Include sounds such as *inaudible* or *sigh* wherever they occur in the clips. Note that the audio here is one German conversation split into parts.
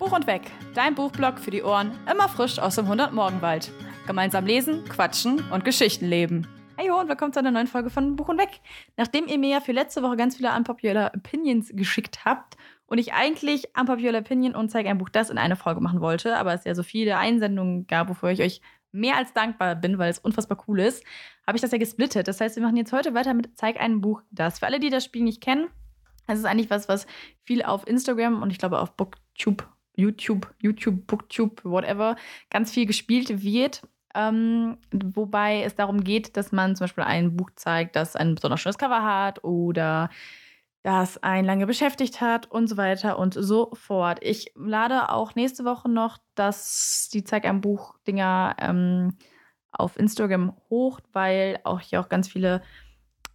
Buch und Weg, dein Buchblog für die Ohren, immer frisch aus dem 100-Morgenwald. Gemeinsam lesen, quatschen und Geschichten leben. Hey und willkommen zu einer neuen Folge von Buch und Weg. Nachdem ihr mir ja für letzte Woche ganz viele Unpopular Opinions geschickt habt und ich eigentlich Unpopular Opinion und zeige ein Buch das in eine Folge machen wollte, aber es ja so viele Einsendungen gab, wofür ich euch mehr als dankbar bin, weil es unfassbar cool ist, habe ich das ja gesplittet. Das heißt, wir machen jetzt heute weiter mit Zeig ein Buch das. Für alle, die das Spiel nicht kennen, es ist eigentlich was, was viel auf Instagram und ich glaube auf Booktube YouTube, YouTube, Booktube, whatever, ganz viel gespielt wird. Ähm, wobei es darum geht, dass man zum Beispiel ein Buch zeigt, das ein besonders schönes Cover hat oder das einen lange beschäftigt hat und so weiter und so fort. Ich lade auch nächste Woche noch das, die Zeig ein Buch-Dinger ähm, auf Instagram hoch, weil auch hier auch ganz viele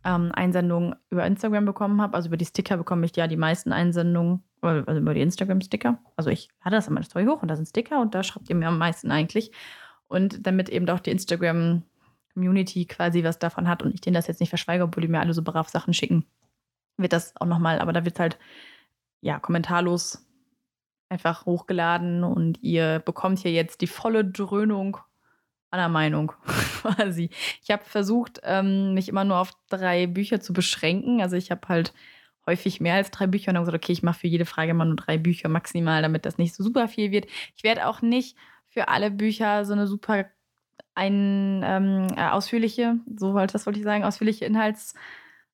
ähm, Einsendungen über Instagram bekommen habe. Also über die Sticker bekomme ich ja die meisten Einsendungen also über die Instagram-Sticker. Also ich lade das an meine Story hoch und da sind Sticker und da schreibt ihr mir am meisten eigentlich. Und damit eben auch die Instagram-Community quasi was davon hat und ich denen das jetzt nicht verschweige, obwohl die mir alle so brav Sachen schicken, wird das auch nochmal, aber da wird halt, ja, kommentarlos einfach hochgeladen und ihr bekommt hier jetzt die volle Dröhnung einer Meinung *laughs* quasi. Ich habe versucht, ähm, mich immer nur auf drei Bücher zu beschränken. Also ich habe halt häufig mehr als drei Bücher und dann gesagt, okay, ich mache für jede Frage immer nur drei Bücher maximal, damit das nicht so super viel wird. Ich werde auch nicht für alle Bücher so eine super ein, ähm, äh, ausführliche, so wollte das wollte ich sagen, ausführliche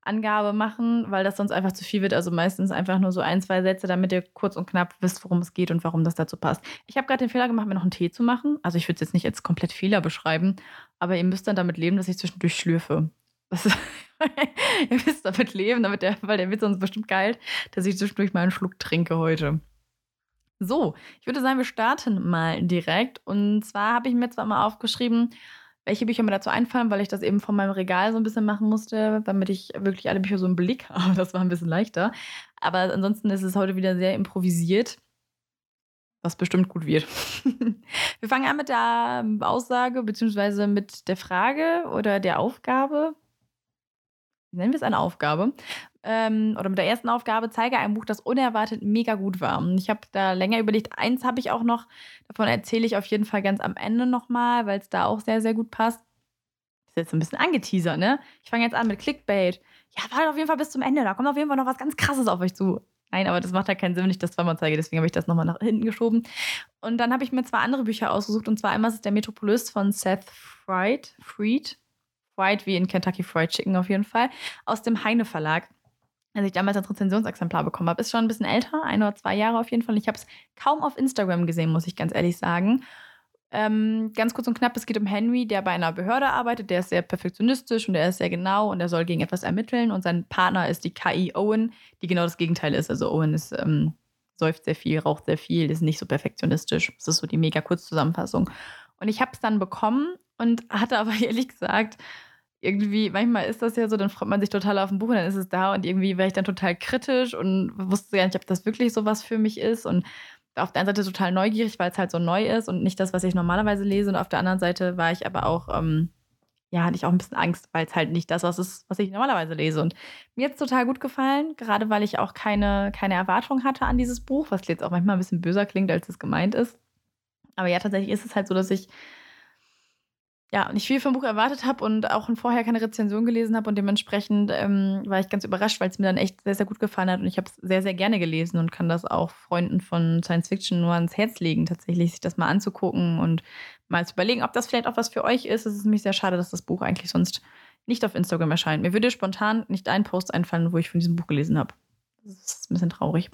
Inhaltsangabe machen, weil das sonst einfach zu viel wird. Also meistens einfach nur so ein, zwei Sätze, damit ihr kurz und knapp wisst, worum es geht und warum das dazu passt. Ich habe gerade den Fehler gemacht, mir noch einen Tee zu machen. Also ich würde es jetzt nicht als komplett Fehler beschreiben, aber ihr müsst dann damit leben, dass ich zwischendurch schlürfe. Das *laughs* ihr wisst damit leben, damit der, weil der wird sonst bestimmt geil, dass ich zwischendurch mal einen Schluck trinke heute. So, ich würde sagen, wir starten mal direkt. Und zwar habe ich mir zwar mal aufgeschrieben, welche Bücher mir dazu einfallen, weil ich das eben von meinem Regal so ein bisschen machen musste, damit ich wirklich alle Bücher so im Blick *laughs* habe. Das war ein bisschen leichter. Aber ansonsten ist es heute wieder sehr improvisiert, was bestimmt gut wird. *laughs* wir fangen an mit der Aussage beziehungsweise mit der Frage oder der Aufgabe nennen wir es eine Aufgabe, ähm, oder mit der ersten Aufgabe, zeige ein Buch, das unerwartet mega gut war. Und ich habe da länger überlegt, eins habe ich auch noch, davon erzähle ich auf jeden Fall ganz am Ende nochmal, weil es da auch sehr, sehr gut passt. Ist jetzt ein bisschen angeteasert, ne? Ich fange jetzt an mit Clickbait. Ja, wartet auf jeden Fall bis zum Ende, da kommt auf jeden Fall noch was ganz Krasses auf euch zu. Nein, aber das macht ja keinen Sinn, wenn ich das zweimal zeige, deswegen habe ich das nochmal nach hinten geschoben. Und dann habe ich mir zwei andere Bücher ausgesucht, und zwar einmal ist es der Metropolis von Seth Fried, Fried Fried, wie in Kentucky Fried Chicken auf jeden Fall, aus dem Heine Verlag. Als ich damals ein Rezensionsexemplar bekommen habe. Ist schon ein bisschen älter, ein oder zwei Jahre auf jeden Fall. Ich habe es kaum auf Instagram gesehen, muss ich ganz ehrlich sagen. Ähm, ganz kurz und knapp, es geht um Henry, der bei einer Behörde arbeitet. Der ist sehr perfektionistisch und der ist sehr genau und er soll gegen etwas ermitteln. Und sein Partner ist die KI Owen, die genau das Gegenteil ist. Also Owen ist, ähm, säuft sehr viel, raucht sehr viel, ist nicht so perfektionistisch. Das ist so die mega Kurzzusammenfassung. Und ich habe es dann bekommen und hatte aber *laughs* ehrlich gesagt, irgendwie, manchmal ist das ja so, dann freut man sich total auf ein Buch und dann ist es da und irgendwie wäre ich dann total kritisch und wusste gar nicht, ob das wirklich so was für mich ist und auf der einen Seite total neugierig, weil es halt so neu ist und nicht das, was ich normalerweise lese und auf der anderen Seite war ich aber auch, ähm, ja, hatte ich auch ein bisschen Angst, weil es halt nicht das was ist, was ich normalerweise lese und mir hat es total gut gefallen, gerade weil ich auch keine, keine Erwartung hatte an dieses Buch, was jetzt auch manchmal ein bisschen böser klingt, als es gemeint ist. Aber ja, tatsächlich ist es halt so, dass ich ja, nicht viel vom Buch erwartet habe und auch vorher keine Rezension gelesen habe und dementsprechend ähm, war ich ganz überrascht, weil es mir dann echt sehr, sehr gut gefallen hat und ich habe es sehr, sehr gerne gelesen und kann das auch Freunden von Science Fiction nur ans Herz legen, tatsächlich sich das mal anzugucken und mal zu überlegen, ob das vielleicht auch was für euch ist. Es ist nämlich sehr schade, dass das Buch eigentlich sonst nicht auf Instagram erscheint. Mir würde spontan nicht ein Post einfallen, wo ich von diesem Buch gelesen habe. Das ist ein bisschen traurig.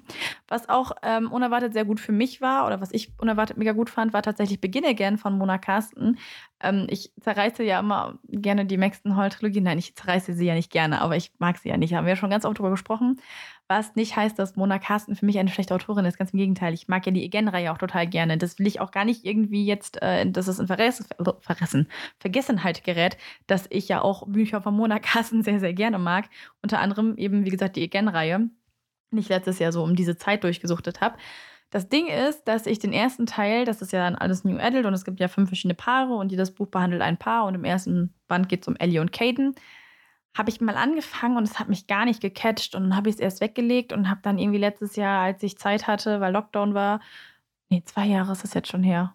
Was auch ähm, unerwartet sehr gut für mich war oder was ich unerwartet mega gut fand, war tatsächlich Beginne gern von Mona Carsten. Ähm, ich zerreiße ja immer gerne die Maxton Hall Trilogie. Nein, ich zerreiße sie ja nicht gerne, aber ich mag sie ja nicht. Haben wir ja schon ganz oft drüber gesprochen. Was nicht heißt, dass Mona Carsten für mich eine schlechte Autorin ist. Ganz im Gegenteil. Ich mag ja die Again-Reihe auch total gerne. Das will ich auch gar nicht irgendwie jetzt, äh, dass es in Vergessen, Vergessen, Vergessenheit gerät, dass ich ja auch Bücher von Mona Carsten *laughs* sehr, sehr gerne mag. Unter anderem eben, wie gesagt, die Again-Reihe nicht letztes Jahr so um diese Zeit durchgesuchtet habe. Das Ding ist, dass ich den ersten Teil, das ist ja dann alles New Adult und es gibt ja fünf verschiedene Paare und jedes Buch behandelt ein Paar und im ersten Band geht es um Ellie und Caden. Habe ich mal angefangen und es hat mich gar nicht gecatcht und dann habe ich es erst weggelegt und habe dann irgendwie letztes Jahr, als ich Zeit hatte, weil Lockdown war, Nee, zwei Jahre ist das jetzt schon her.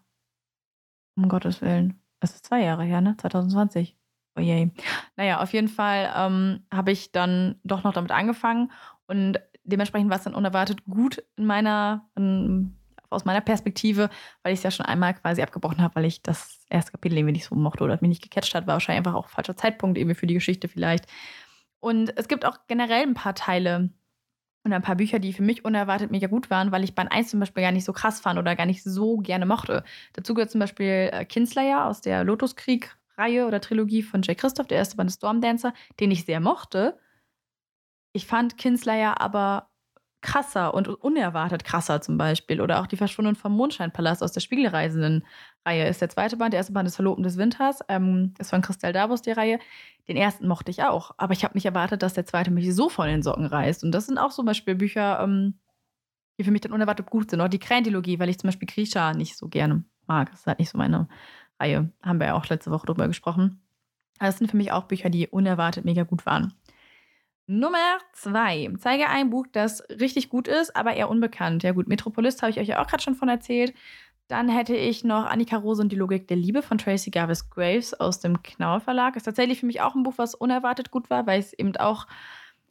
Um Gottes Willen. Es ist zwei Jahre her, ne? 2020. Oh je. Naja, auf jeden Fall ähm, habe ich dann doch noch damit angefangen und dementsprechend war es dann unerwartet gut in meiner, in, aus meiner Perspektive, weil ich es ja schon einmal quasi abgebrochen habe, weil ich das erste Kapitel irgendwie nicht so mochte oder mich nicht gecatcht hat, war wahrscheinlich einfach auch falscher Zeitpunkt irgendwie für die Geschichte vielleicht. Und es gibt auch generell ein paar Teile und ein paar Bücher, die für mich unerwartet mega gut waren, weil ich Band 1 zum Beispiel gar nicht so krass fand oder gar nicht so gerne mochte. Dazu gehört zum Beispiel äh, Kinslayer aus der Lotuskrieg-Reihe oder Trilogie von Jay Christoph, der erste Band ist Stormdancer, den ich sehr mochte. Ich fand Kinslayer aber krasser und unerwartet krasser zum Beispiel. Oder auch die Verschwundenen vom Mondscheinpalast aus der Spiegelreisenden-Reihe ist der zweite Band. Der erste Band ist Verloben des Winters. Ähm, ist von Christel Davos die Reihe. Den ersten mochte ich auch. Aber ich habe nicht erwartet, dass der zweite mich so von den Socken reißt. Und das sind auch zum Beispiel Bücher, ähm, die für mich dann unerwartet gut sind. Auch die Krähendilogie, weil ich zum Beispiel Grisha nicht so gerne mag. Das ist halt nicht so meine Reihe. Haben wir ja auch letzte Woche drüber gesprochen. Das sind für mich auch Bücher, die unerwartet mega gut waren. Nummer zwei. Zeige ein Buch, das richtig gut ist, aber eher unbekannt. Ja gut, Metropolis habe ich euch ja auch gerade schon von erzählt. Dann hätte ich noch Annika Rose und die Logik der Liebe von Tracy Garvis Graves aus dem Knauer Verlag. Ist tatsächlich für mich auch ein Buch, was unerwartet gut war, weil es eben auch,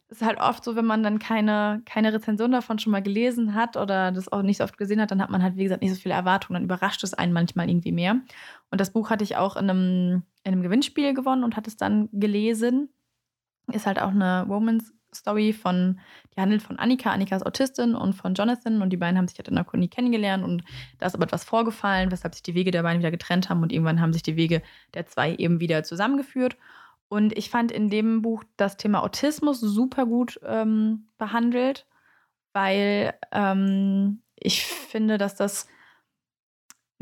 ist halt oft so, wenn man dann keine, keine Rezension davon schon mal gelesen hat oder das auch nicht so oft gesehen hat, dann hat man halt, wie gesagt, nicht so viele Erwartungen. Dann überrascht es einen manchmal irgendwie mehr. Und das Buch hatte ich auch in einem, in einem Gewinnspiel gewonnen und hatte es dann gelesen ist halt auch eine Woman's Story von, die handelt von Annika. Annika ist Autistin und von Jonathan und die beiden haben sich halt in der Uni kennengelernt und da ist aber etwas vorgefallen, weshalb sich die Wege der beiden wieder getrennt haben und irgendwann haben sich die Wege der zwei eben wieder zusammengeführt. Und ich fand in dem Buch das Thema Autismus super gut ähm, behandelt, weil ähm, ich finde, dass das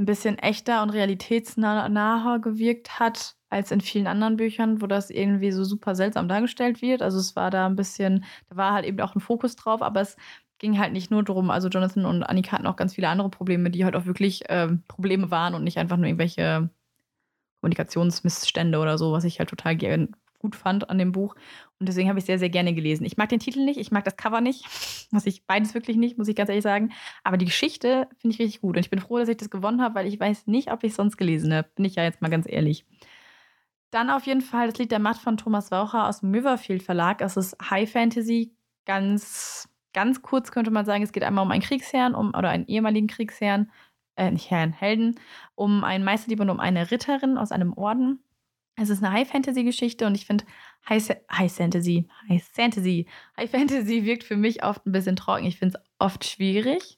ein bisschen echter und realitätsnaher gewirkt hat als in vielen anderen Büchern, wo das irgendwie so super seltsam dargestellt wird. Also es war da ein bisschen, da war halt eben auch ein Fokus drauf, aber es ging halt nicht nur darum, also Jonathan und Annika hatten auch ganz viele andere Probleme, die halt auch wirklich äh, Probleme waren und nicht einfach nur irgendwelche Kommunikationsmissstände oder so, was ich halt total gut fand an dem Buch. Und deswegen habe ich sehr, sehr gerne gelesen. Ich mag den Titel nicht, ich mag das Cover nicht. Muss ich beides wirklich nicht, muss ich ganz ehrlich sagen. Aber die Geschichte finde ich richtig gut. Und ich bin froh, dass ich das gewonnen habe, weil ich weiß nicht, ob ich es sonst gelesen habe. Bin ich ja jetzt mal ganz ehrlich. Dann auf jeden Fall das Lied der Macht von Thomas Waucher aus dem Riverfield Verlag. Es ist High Fantasy, ganz, ganz kurz könnte man sagen. Es geht einmal um einen Kriegsherrn um, oder einen ehemaligen Kriegsherrn, äh, nicht Herrn, Helden, um einen Meisterdieb und um eine Ritterin aus einem Orden. Es ist eine High Fantasy Geschichte und ich finde High, High Fantasy, High Fantasy, High Fantasy *laughs* wirkt für mich oft ein bisschen trocken. Ich finde es oft schwierig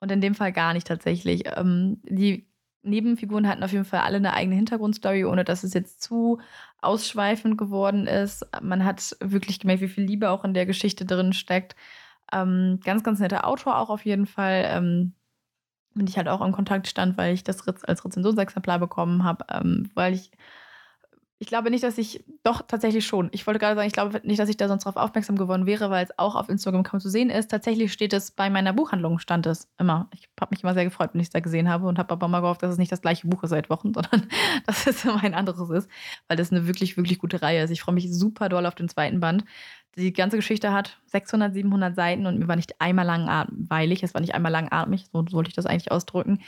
und in dem Fall gar nicht tatsächlich. Ähm, die Nebenfiguren hatten auf jeden Fall alle eine eigene Hintergrundstory, ohne dass es jetzt zu ausschweifend geworden ist. Man hat wirklich gemerkt, wie viel Liebe auch in der Geschichte drin steckt. Ähm, ganz, ganz netter Autor auch auf jeden Fall. Ähm, mit ich halt auch in Kontakt stand, weil ich das als Rezensionsexemplar bekommen habe, ähm, weil ich ich glaube nicht, dass ich, doch tatsächlich schon. Ich wollte gerade sagen, ich glaube nicht, dass ich da sonst darauf aufmerksam geworden wäre, weil es auch auf Instagram kaum zu sehen ist. Tatsächlich steht es bei meiner Buchhandlung, stand es immer. Ich habe mich immer sehr gefreut, wenn ich es da gesehen habe und habe aber mal gehofft, dass es nicht das gleiche Buch ist seit Wochen, *laughs* sondern dass es immer ein anderes ist, weil das eine wirklich, wirklich gute Reihe ist. Ich freue mich super doll auf den zweiten Band. Die ganze Geschichte hat 600, 700 Seiten und mir war nicht einmal langweilig. Es war nicht einmal langatmig, so sollte ich das eigentlich ausdrücken.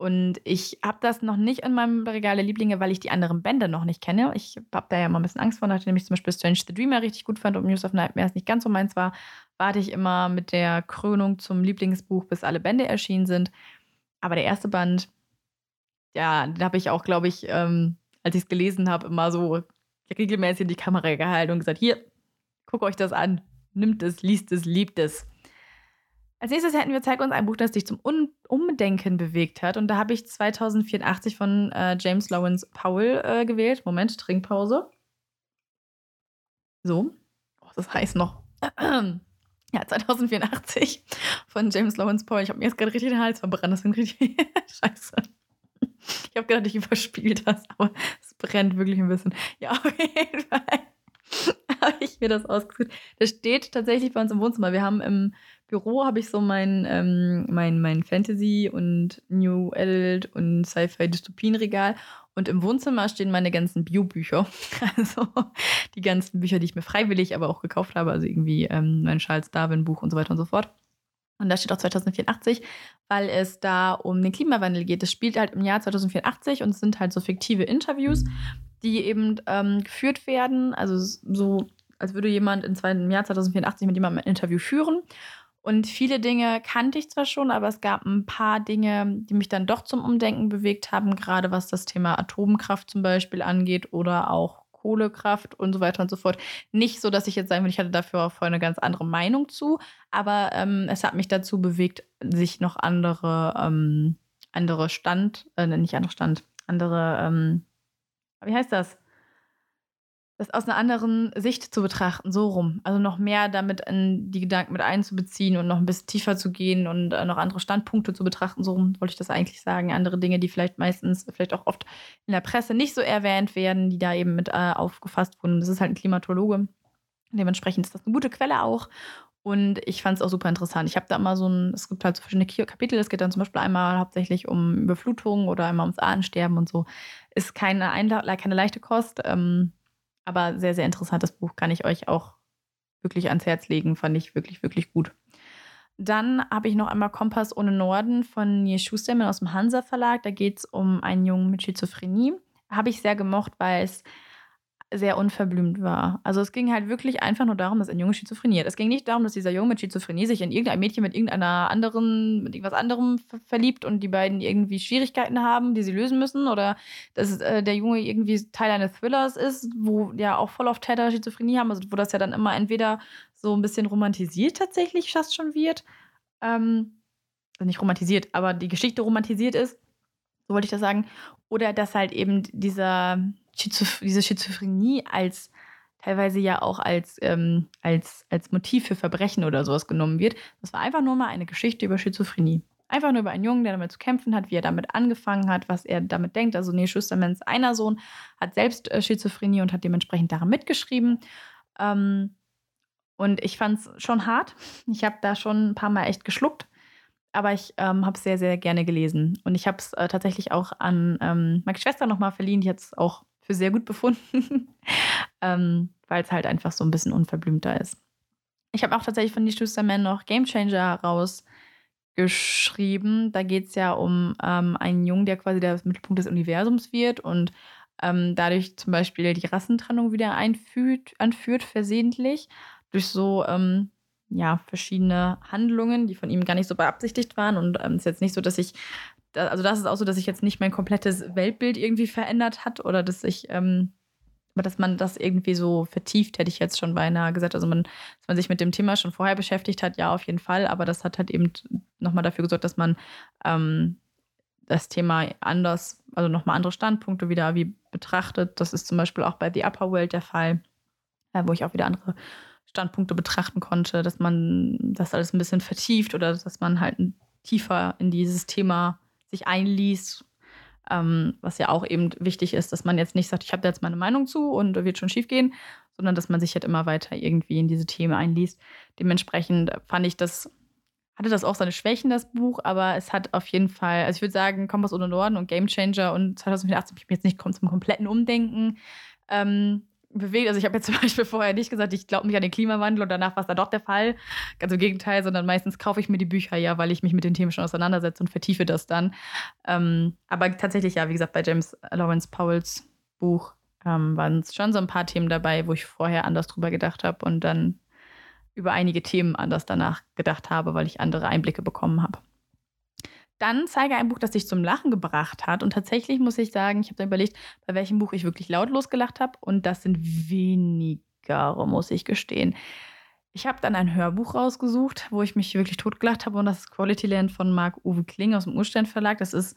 Und ich habe das noch nicht in meinem Regal der Lieblinge, weil ich die anderen Bände noch nicht kenne. Ich habe da ja mal ein bisschen Angst vor, nachdem ich zum Beispiel Strange the Dreamer richtig gut fand und News of Nightmares nicht ganz so meins war, warte ich immer mit der Krönung zum Lieblingsbuch, bis alle Bände erschienen sind. Aber der erste Band, ja, den habe ich auch, glaube ich, ähm, als ich es gelesen habe, immer so regelmäßig in die Kamera gehalten und gesagt: Hier, guckt euch das an, nimmt es, liest es, liebt es. Als nächstes hätten wir Zeig uns ein Buch, das dich zum Un Umdenken bewegt hat. Und da habe ich 2084 von äh, James Lawrence Powell äh, gewählt. Moment, Trinkpause. So. Oh, das heißt noch. *clears throat* ja, 2084 von James Lawrence Powell. Ich habe mir jetzt gerade richtig den Hals verbrannt. Das richtig. *laughs* Scheiße. Ich habe gedacht, ich überspiele das, aber es brennt wirklich ein bisschen. Ja, auf jeden Fall *laughs* habe ich mir das ausgesucht. Das steht tatsächlich bei uns im Wohnzimmer. Wir haben im Büro habe ich so mein, ähm, mein, mein Fantasy und New Adult und Sci-Fi-Dystopien-Regal. Und im Wohnzimmer stehen meine ganzen Bio-Bücher. *laughs* Also die ganzen Bücher, die ich mir freiwillig aber auch gekauft habe. Also irgendwie ähm, mein Charles Darwin-Buch und so weiter und so fort. Und da steht auch 2084, weil es da um den Klimawandel geht. Es spielt halt im Jahr 2084 und es sind halt so fiktive Interviews, die eben ähm, geführt werden. Also so, als würde jemand im Jahr 2084 mit jemandem ein Interview führen. Und viele Dinge kannte ich zwar schon, aber es gab ein paar Dinge, die mich dann doch zum Umdenken bewegt haben, gerade was das Thema Atomkraft zum Beispiel angeht oder auch Kohlekraft und so weiter und so fort. Nicht so, dass ich jetzt sagen würde, ich hatte dafür vorher eine ganz andere Meinung zu, aber ähm, es hat mich dazu bewegt, sich noch andere, ähm, andere Stand, äh, nicht andere Stand, andere, ähm, wie heißt das? Das aus einer anderen Sicht zu betrachten, so rum. Also noch mehr damit in die Gedanken mit einzubeziehen und noch ein bisschen tiefer zu gehen und äh, noch andere Standpunkte zu betrachten, so rum wollte ich das eigentlich sagen. Andere Dinge, die vielleicht meistens, vielleicht auch oft in der Presse nicht so erwähnt werden, die da eben mit äh, aufgefasst wurden. Das ist halt ein Klimatologe. Dementsprechend ist das eine gute Quelle auch. Und ich fand es auch super interessant. Ich habe da immer so ein, es gibt halt so verschiedene Kapitel. Es geht dann zum Beispiel einmal hauptsächlich um Überflutung oder einmal ums Ahnensterben und so. Ist keine, keine leichte Kost. Ähm, aber sehr, sehr interessantes Buch, kann ich euch auch wirklich ans Herz legen. Fand ich wirklich, wirklich gut. Dann habe ich noch einmal Kompass ohne Norden von Nils Schustermann aus dem Hansa Verlag. Da geht es um einen Jungen mit Schizophrenie. Habe ich sehr gemocht, weil es sehr unverblümt war. Also es ging halt wirklich einfach nur darum, dass ein Junge Schizophrenie hat. Es ging nicht darum, dass dieser Junge mit Schizophrenie sich in irgendein Mädchen mit irgendeiner anderen, mit irgendwas anderem verliebt und die beiden irgendwie Schwierigkeiten haben, die sie lösen müssen. Oder dass äh, der Junge irgendwie Teil eines Thrillers ist, wo ja auch voll auf Täter Schizophrenie haben, also wo das ja dann immer entweder so ein bisschen romantisiert tatsächlich fast schon wird. Ähm, also nicht romantisiert, aber die Geschichte romantisiert ist, so wollte ich das sagen. Oder dass halt eben dieser Schizoph diese Schizophrenie als teilweise ja auch als, ähm, als, als Motiv für Verbrechen oder sowas genommen wird. Das war einfach nur mal eine Geschichte über Schizophrenie. Einfach nur über einen Jungen, der damit zu kämpfen hat, wie er damit angefangen hat, was er damit denkt. Also Neil Schustermans einer Sohn hat selbst äh, Schizophrenie und hat dementsprechend daran mitgeschrieben. Ähm, und ich fand es schon hart. Ich habe da schon ein paar Mal echt geschluckt. Aber ich ähm, habe es sehr, sehr gerne gelesen. Und ich habe es äh, tatsächlich auch an ähm, meine Schwester nochmal verliehen. Die hat es auch für sehr gut befunden, *laughs* ähm, weil es halt einfach so ein bisschen unverblümter ist. Ich habe auch tatsächlich von die Schusterman noch Game Changer rausgeschrieben. Da geht es ja um ähm, einen Jungen, der quasi der Mittelpunkt des Universums wird und ähm, dadurch zum Beispiel die Rassentrennung wieder einführt, anführt, versehentlich, durch so ähm, ja, verschiedene Handlungen, die von ihm gar nicht so beabsichtigt waren. Und es ähm, ist jetzt nicht so, dass ich also das ist auch so, dass sich jetzt nicht mein komplettes Weltbild irgendwie verändert hat oder dass ich, ähm, dass man das irgendwie so vertieft, hätte ich jetzt schon beinahe gesagt. Also man, dass man sich mit dem Thema schon vorher beschäftigt hat, ja, auf jeden Fall, aber das hat halt eben nochmal dafür gesorgt, dass man ähm, das Thema anders, also nochmal andere Standpunkte wieder wie betrachtet. Das ist zum Beispiel auch bei The Upper World der Fall, äh, wo ich auch wieder andere Standpunkte betrachten konnte, dass man das alles ein bisschen vertieft oder dass man halt tiefer in dieses Thema sich einliest, ähm, was ja auch eben wichtig ist, dass man jetzt nicht sagt, ich habe da jetzt meine Meinung zu und wird schon schief gehen, sondern dass man sich halt immer weiter irgendwie in diese Themen einliest. Dementsprechend fand ich das, hatte das auch seine Schwächen, das Buch, aber es hat auf jeden Fall, also ich würde sagen, Kompass ohne Norden und Game Changer und 2018 ich bin jetzt nicht zum kompletten Umdenken ähm, bewegt. Also ich habe jetzt *laughs* zum Beispiel vorher nicht gesagt, ich glaube nicht an den Klimawandel und danach war es dann doch der Fall. Ganz im Gegenteil, sondern meistens kaufe ich mir die Bücher ja, weil ich mich mit den Themen schon auseinandersetze und vertiefe das dann. Ähm, aber tatsächlich, ja, wie gesagt, bei James Lawrence Powells Buch ähm, waren es schon so ein paar Themen dabei, wo ich vorher anders drüber gedacht habe und dann über einige Themen anders danach gedacht habe, weil ich andere Einblicke bekommen habe. Dann zeige ein Buch, das dich zum Lachen gebracht hat. Und tatsächlich muss ich sagen, ich habe dann überlegt, bei welchem Buch ich wirklich lautlos gelacht habe. Und das sind wenigere, muss ich gestehen. Ich habe dann ein Hörbuch rausgesucht, wo ich mich wirklich totgelacht habe. Und das ist Quality Land von Marc-Uwe Kling aus dem Urstein Verlag. Das ist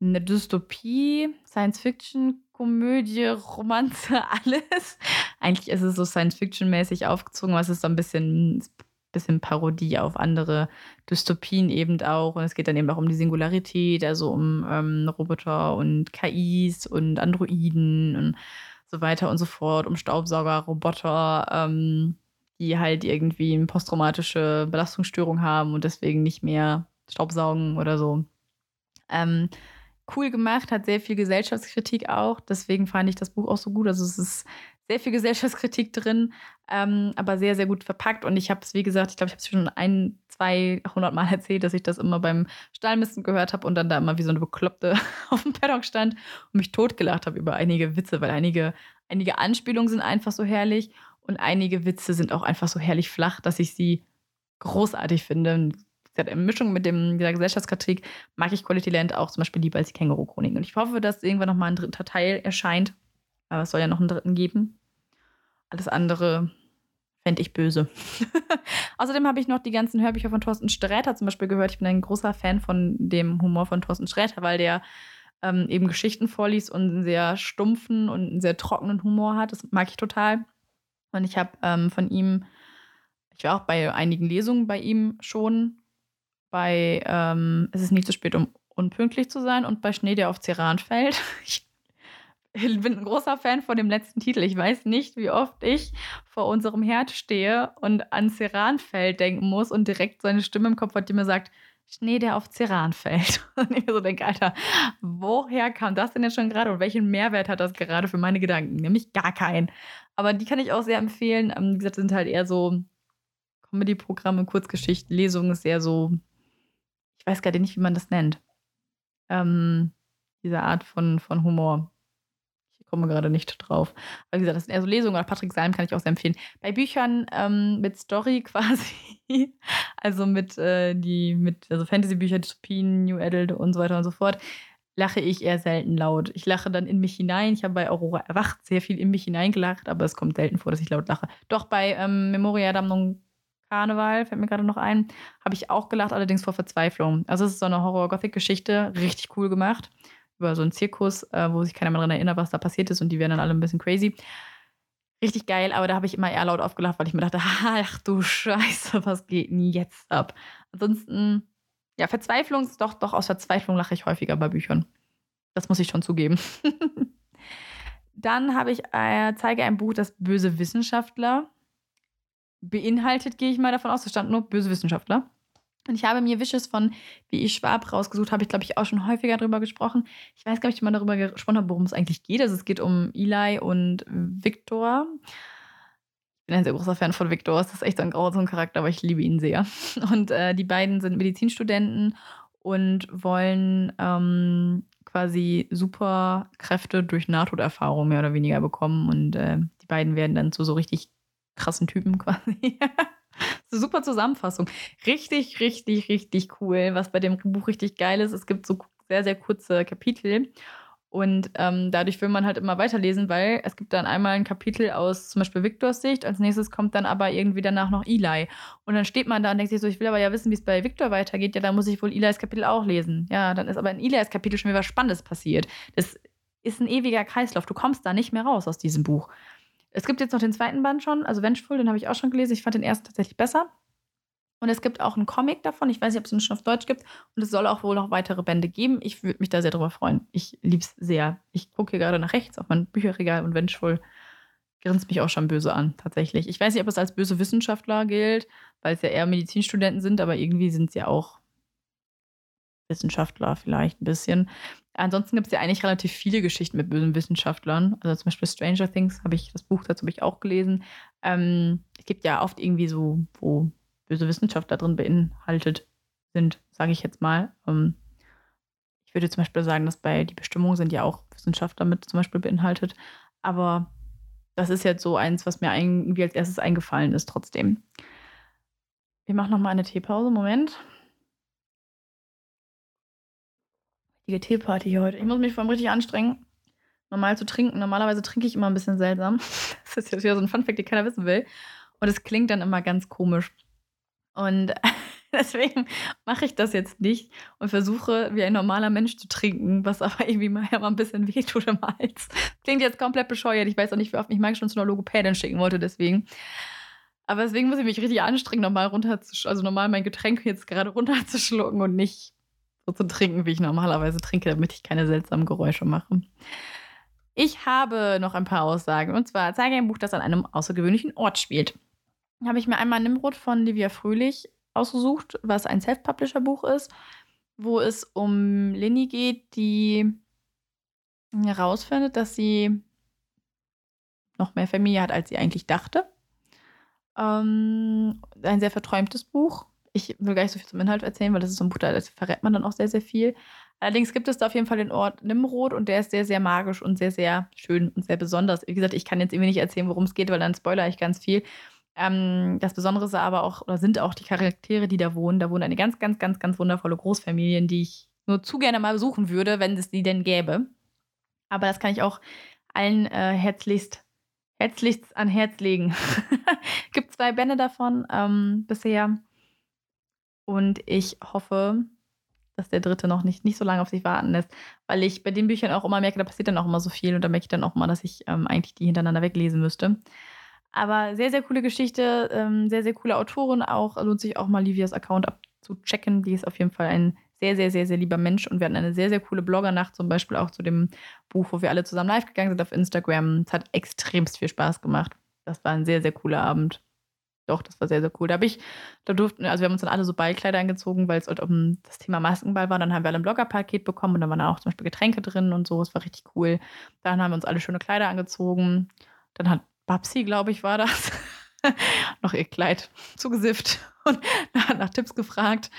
eine Dystopie, Science-Fiction, Komödie, Romanze, *laughs* alles. Eigentlich ist es so Science-Fiction-mäßig aufgezogen, aber es ist so ein bisschen bisschen Parodie auf andere Dystopien eben auch. Und es geht dann eben auch um die Singularität, also um ähm, Roboter und KIs und Androiden und so weiter und so fort, um Staubsauger, Roboter, ähm, die halt irgendwie eine posttraumatische Belastungsstörung haben und deswegen nicht mehr Staubsaugen oder so. Ähm, cool gemacht, hat sehr viel Gesellschaftskritik auch. Deswegen fand ich das Buch auch so gut. Also es ist sehr viel Gesellschaftskritik drin, ähm, aber sehr, sehr gut verpackt. Und ich habe es, wie gesagt, ich glaube, ich habe es schon ein, 200 Mal *laughs* erzählt, dass ich das immer beim Stallmisten gehört habe und dann da immer wie so eine Bekloppte *laughs* auf dem Paddock stand und mich totgelacht habe über einige Witze, weil einige, einige Anspielungen sind einfach so herrlich und einige Witze sind auch einfach so herrlich flach, dass ich sie großartig finde. In Mischung mit dem, dieser Gesellschaftskritik mag ich Quality Land auch zum Beispiel lieber als die Känguru-Chroniken. Und ich hoffe, dass irgendwann nochmal ein dritter Teil erscheint. Aber es soll ja noch einen dritten geben. Alles andere fände ich böse. *laughs* Außerdem habe ich noch die ganzen Hörbücher von Thorsten Sträter zum Beispiel gehört. Ich bin ein großer Fan von dem Humor von Thorsten Sträter, weil der ähm, eben Geschichten vorliest und einen sehr stumpfen und einen sehr trockenen Humor hat. Das mag ich total. Und ich habe ähm, von ihm, ich war auch bei einigen Lesungen bei ihm schon, bei ähm, Es ist nie zu spät, um unpünktlich zu sein und bei Schnee, der auf Ceran fällt. *laughs* Ich bin ein großer Fan von dem letzten Titel. Ich weiß nicht, wie oft ich vor unserem Herd stehe und an Ceranfeld denken muss und direkt seine Stimme im Kopf hat, die mir sagt, Schnee, der auf Ceran fällt. *laughs* Und ich so denke, Alter, woher kam das denn jetzt schon gerade und welchen Mehrwert hat das gerade für meine Gedanken? Nämlich gar keinen. Aber die kann ich auch sehr empfehlen. Ähm, wie gesagt, sind halt eher so Comedy-Programme, Kurzgeschichten, Lesungen, ist eher so, ich weiß gerade nicht, wie man das nennt. Ähm, diese Art von, von Humor komme gerade nicht drauf. Aber wie gesagt, das sind eher so Lesungen. Oder Patrick Salm kann ich auch sehr empfehlen. Bei Büchern ähm, mit Story *laughs* quasi, also mit, äh, mit also Fantasy-Bücher, Dystopien, New Adult und so weiter und so fort, lache ich eher selten laut. Ich lache dann in mich hinein. Ich habe bei Aurora erwacht sehr viel in mich hineingelacht, aber es kommt selten vor, dass ich laut lache. Doch bei ähm, Memoria Damnung Karneval, fällt mir gerade noch ein, habe ich auch gelacht, allerdings vor Verzweiflung. Also es ist so eine Horror-Gothic-Geschichte, richtig cool gemacht über so einen Zirkus, äh, wo sich keiner mehr daran erinnert, was da passiert ist und die werden dann alle ein bisschen crazy. Richtig geil, aber da habe ich immer eher laut aufgelacht, weil ich mir dachte, *laughs* ach du Scheiße, was geht denn jetzt ab? Ansonsten, ja, Verzweiflung ist doch, doch aus Verzweiflung lache ich häufiger bei Büchern. Das muss ich schon zugeben. *laughs* Dann habe ich, äh, zeige ein Buch, das böse Wissenschaftler beinhaltet, gehe ich mal davon aus. Da stand nur böse Wissenschaftler. Und ich habe mir Wishes von Wie ich Schwab rausgesucht, habe ich, glaube ich, auch schon häufiger darüber gesprochen. Ich weiß gar nicht, ob ich mal darüber gesprochen habe, worum es eigentlich geht. Also es geht um Eli und Victor. Ich bin ein sehr großer Fan von Victor. Es ist echt ein grauer Charakter, aber ich liebe ihn sehr. *laughs* Und äh, die beiden sind Medizinstudenten und wollen ähm, quasi Superkräfte durch Nahtoderfahrung mehr oder weniger bekommen. Und äh, die beiden werden dann zu so richtig krassen Typen *laughs* quasi. Super Zusammenfassung. Richtig, richtig, richtig cool. Was bei dem Buch richtig geil ist, es gibt so sehr, sehr kurze Kapitel. Und ähm, dadurch will man halt immer weiterlesen, weil es gibt dann einmal ein Kapitel aus zum Beispiel Victors Sicht, als nächstes kommt dann aber irgendwie danach noch Eli. Und dann steht man da und denkt sich so, ich will aber ja wissen, wie es bei Victor weitergeht. Ja, dann muss ich wohl Eli's Kapitel auch lesen. Ja, dann ist aber in Eli's Kapitel schon wieder was Spannendes passiert. Das ist ein ewiger Kreislauf. Du kommst da nicht mehr raus aus diesem Buch. Es gibt jetzt noch den zweiten Band schon, also Vengeful, den habe ich auch schon gelesen. Ich fand den ersten tatsächlich besser. Und es gibt auch einen Comic davon. Ich weiß nicht, ob es ihn schon auf Deutsch gibt. Und es soll auch wohl noch weitere Bände geben. Ich würde mich da sehr drüber freuen. Ich liebe es sehr. Ich gucke hier gerade nach rechts auf mein Bücherregal und Vengeful grinst mich auch schon böse an, tatsächlich. Ich weiß nicht, ob es als böse Wissenschaftler gilt, weil es ja eher Medizinstudenten sind, aber irgendwie sind es ja auch Wissenschaftler vielleicht ein bisschen. Ansonsten gibt es ja eigentlich relativ viele Geschichten mit bösen Wissenschaftlern. Also zum Beispiel Stranger Things habe ich, das Buch dazu ich auch gelesen. Ähm, es gibt ja oft irgendwie so, wo böse Wissenschaftler drin beinhaltet sind, sage ich jetzt mal. Ähm, ich würde zum Beispiel sagen, dass bei die Bestimmung sind ja auch Wissenschaftler mit zum Beispiel beinhaltet. Aber das ist jetzt so eins, was mir irgendwie als erstes eingefallen ist, trotzdem. Wir machen nochmal eine Teepause. Moment. Richtige Teeparty heute. Ich muss mich vor allem richtig anstrengen, normal zu trinken. Normalerweise trinke ich immer ein bisschen seltsam. *laughs* Das ist jetzt wieder so ein Funfact, den keiner wissen will. Und es klingt dann immer ganz komisch. Und *laughs* deswegen mache ich das jetzt nicht und versuche, wie ein normaler Mensch zu trinken, was aber irgendwie mal, ein bisschen wehtut im Hals. Klingt jetzt komplett bescheuert. Ich weiß auch nicht, wie oft mich Mike schon zu einer Logopädin schicken wollte, deswegen. Aber deswegen muss ich mich richtig anstrengen, normal runter also normal mein Getränk jetzt gerade runterzuschlucken und nicht zu trinken, wie ich normalerweise trinke, damit ich keine seltsamen Geräusche mache. Ich habe noch ein paar Aussagen. Und zwar zeige ein Buch, das an einem außergewöhnlichen Ort spielt. Habe ich mir einmal Nimrod von Livia Fröhlich ausgesucht, was ein Self-Publisher-Buch ist, wo es um Linny geht, die herausfindet, dass sie noch mehr Familie hat, als sie eigentlich dachte. Ähm, ein sehr verträumtes Buch. Ich will gar nicht so viel zum Inhalt erzählen, weil das ist so ein Buch, da verrät man dann auch sehr, sehr viel. Allerdings gibt es da auf jeden Fall den Ort Nimrod und der ist sehr, sehr magisch und sehr, sehr schön und sehr besonders. Wie gesagt, ich kann jetzt irgendwie nicht erzählen, worum es geht, weil dann spoiler ich ganz viel. Ähm, das Besondere ist aber auch, oder sind auch die Charaktere, die da wohnen. Da wohnen eine ganz, ganz, ganz, ganz wundervolle Großfamilien, die ich nur zu gerne mal besuchen würde, wenn es die denn gäbe. Aber das kann ich auch allen äh, herzlichst, herzlichst an Herz legen. *laughs* Gibt zwei Bände davon ähm, bisher. Und ich hoffe, dass der dritte noch nicht, nicht so lange auf sich warten lässt, weil ich bei den Büchern auch immer merke, da passiert dann auch immer so viel und da merke ich dann auch mal, dass ich ähm, eigentlich die hintereinander weglesen müsste. Aber sehr, sehr coole Geschichte, ähm, sehr, sehr coole Autorin auch. Lohnt sich auch mal Livias Account abzuchecken. Die ist auf jeden Fall ein sehr, sehr, sehr, sehr lieber Mensch und wir hatten eine sehr, sehr coole Bloggernacht zum Beispiel auch zu dem Buch, wo wir alle zusammen live gegangen sind auf Instagram. Es hat extremst viel Spaß gemacht. Das war ein sehr, sehr cooler Abend. Doch, das war sehr, sehr cool. Da habe ich, da durften, also wir haben uns dann alle so Ballkleider angezogen, weil es halt um das Thema Maskenball war. Dann haben wir alle ein Bloggerpaket bekommen und dann waren auch zum Beispiel Getränke drin und so. Es war richtig cool. Dann haben wir uns alle schöne Kleider angezogen. Dann hat Babsi, glaube ich, war das, *laughs* noch ihr Kleid zugesifft und *laughs* hat nach Tipps gefragt,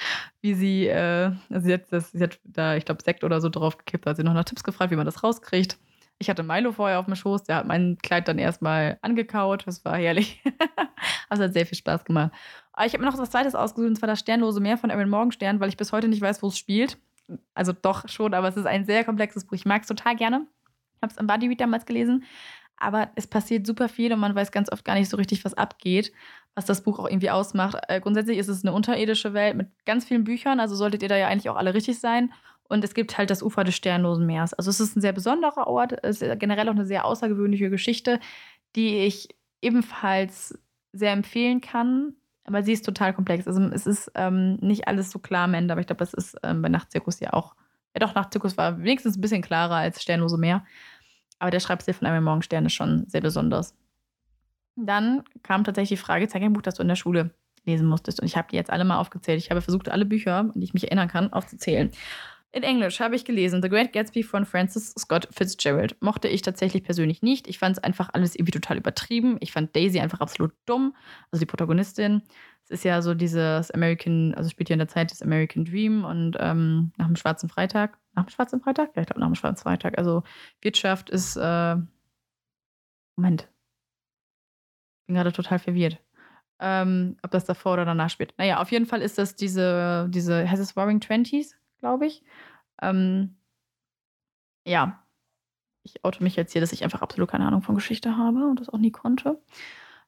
wie sie, äh, also sie, hat das, sie hat da, ich glaube, Sekt oder so drauf gekippt, hat sie noch nach Tipps gefragt, wie man das rauskriegt. Ich hatte Milo vorher auf dem Schoß, der hat mein Kleid dann erstmal angekaut. Das war herrlich. *laughs* also hat sehr viel Spaß gemacht. Aber ich habe mir noch was zweites ausgesucht, und zwar das Sternlose Meer von Erin Morgenstern, weil ich bis heute nicht weiß, wo es spielt. Also doch schon, aber es ist ein sehr komplexes Buch. Ich mag es total gerne. Ich habe es im Bodyread damals gelesen. Aber es passiert super viel und man weiß ganz oft gar nicht so richtig, was abgeht, was das Buch auch irgendwie ausmacht. Äh, grundsätzlich ist es eine unterirdische Welt mit ganz vielen Büchern, also solltet ihr da ja eigentlich auch alle richtig sein. Und es gibt halt das Ufer des Sternlosen Meers. Also es ist ein sehr besonderer Ort, es ist generell auch eine sehr außergewöhnliche Geschichte, die ich ebenfalls sehr empfehlen kann. Aber sie ist total komplex. Also es ist ähm, nicht alles so klar am Ende, aber ich glaube, das ist ähm, bei Nachtzirkus ja auch. Ja doch, Nachtzirkus war wenigstens ein bisschen klarer als Sternlose Meer. Aber der Schreibstil von Einmal Morgenstern ist schon sehr besonders. Dann kam tatsächlich die Frage, zeig ein Buch, das du in der Schule lesen musstest. Und ich habe die jetzt alle mal aufgezählt. Ich habe versucht, alle Bücher, an die ich mich erinnern kann, aufzuzählen. In Englisch habe ich gelesen The Great Gatsby von Francis Scott Fitzgerald. Mochte ich tatsächlich persönlich nicht. Ich fand es einfach alles irgendwie total übertrieben. Ich fand Daisy einfach absolut dumm, also die Protagonistin. Es ist ja so dieses American, also spielt ja in der Zeit des American Dream und ähm, nach dem Schwarzen Freitag. Nach dem Schwarzen Freitag? Ja, ich glaube nach dem Schwarzen Freitag. Also Wirtschaft ist. Äh, Moment. Bin gerade total verwirrt. Ähm, ob das davor oder danach spielt. Naja, auf jeden Fall ist das diese, diese, heißt es Warring Twenties? Glaube ich. Ähm, ja, ich oute mich jetzt hier, dass ich einfach absolut keine Ahnung von Geschichte habe und das auch nie konnte.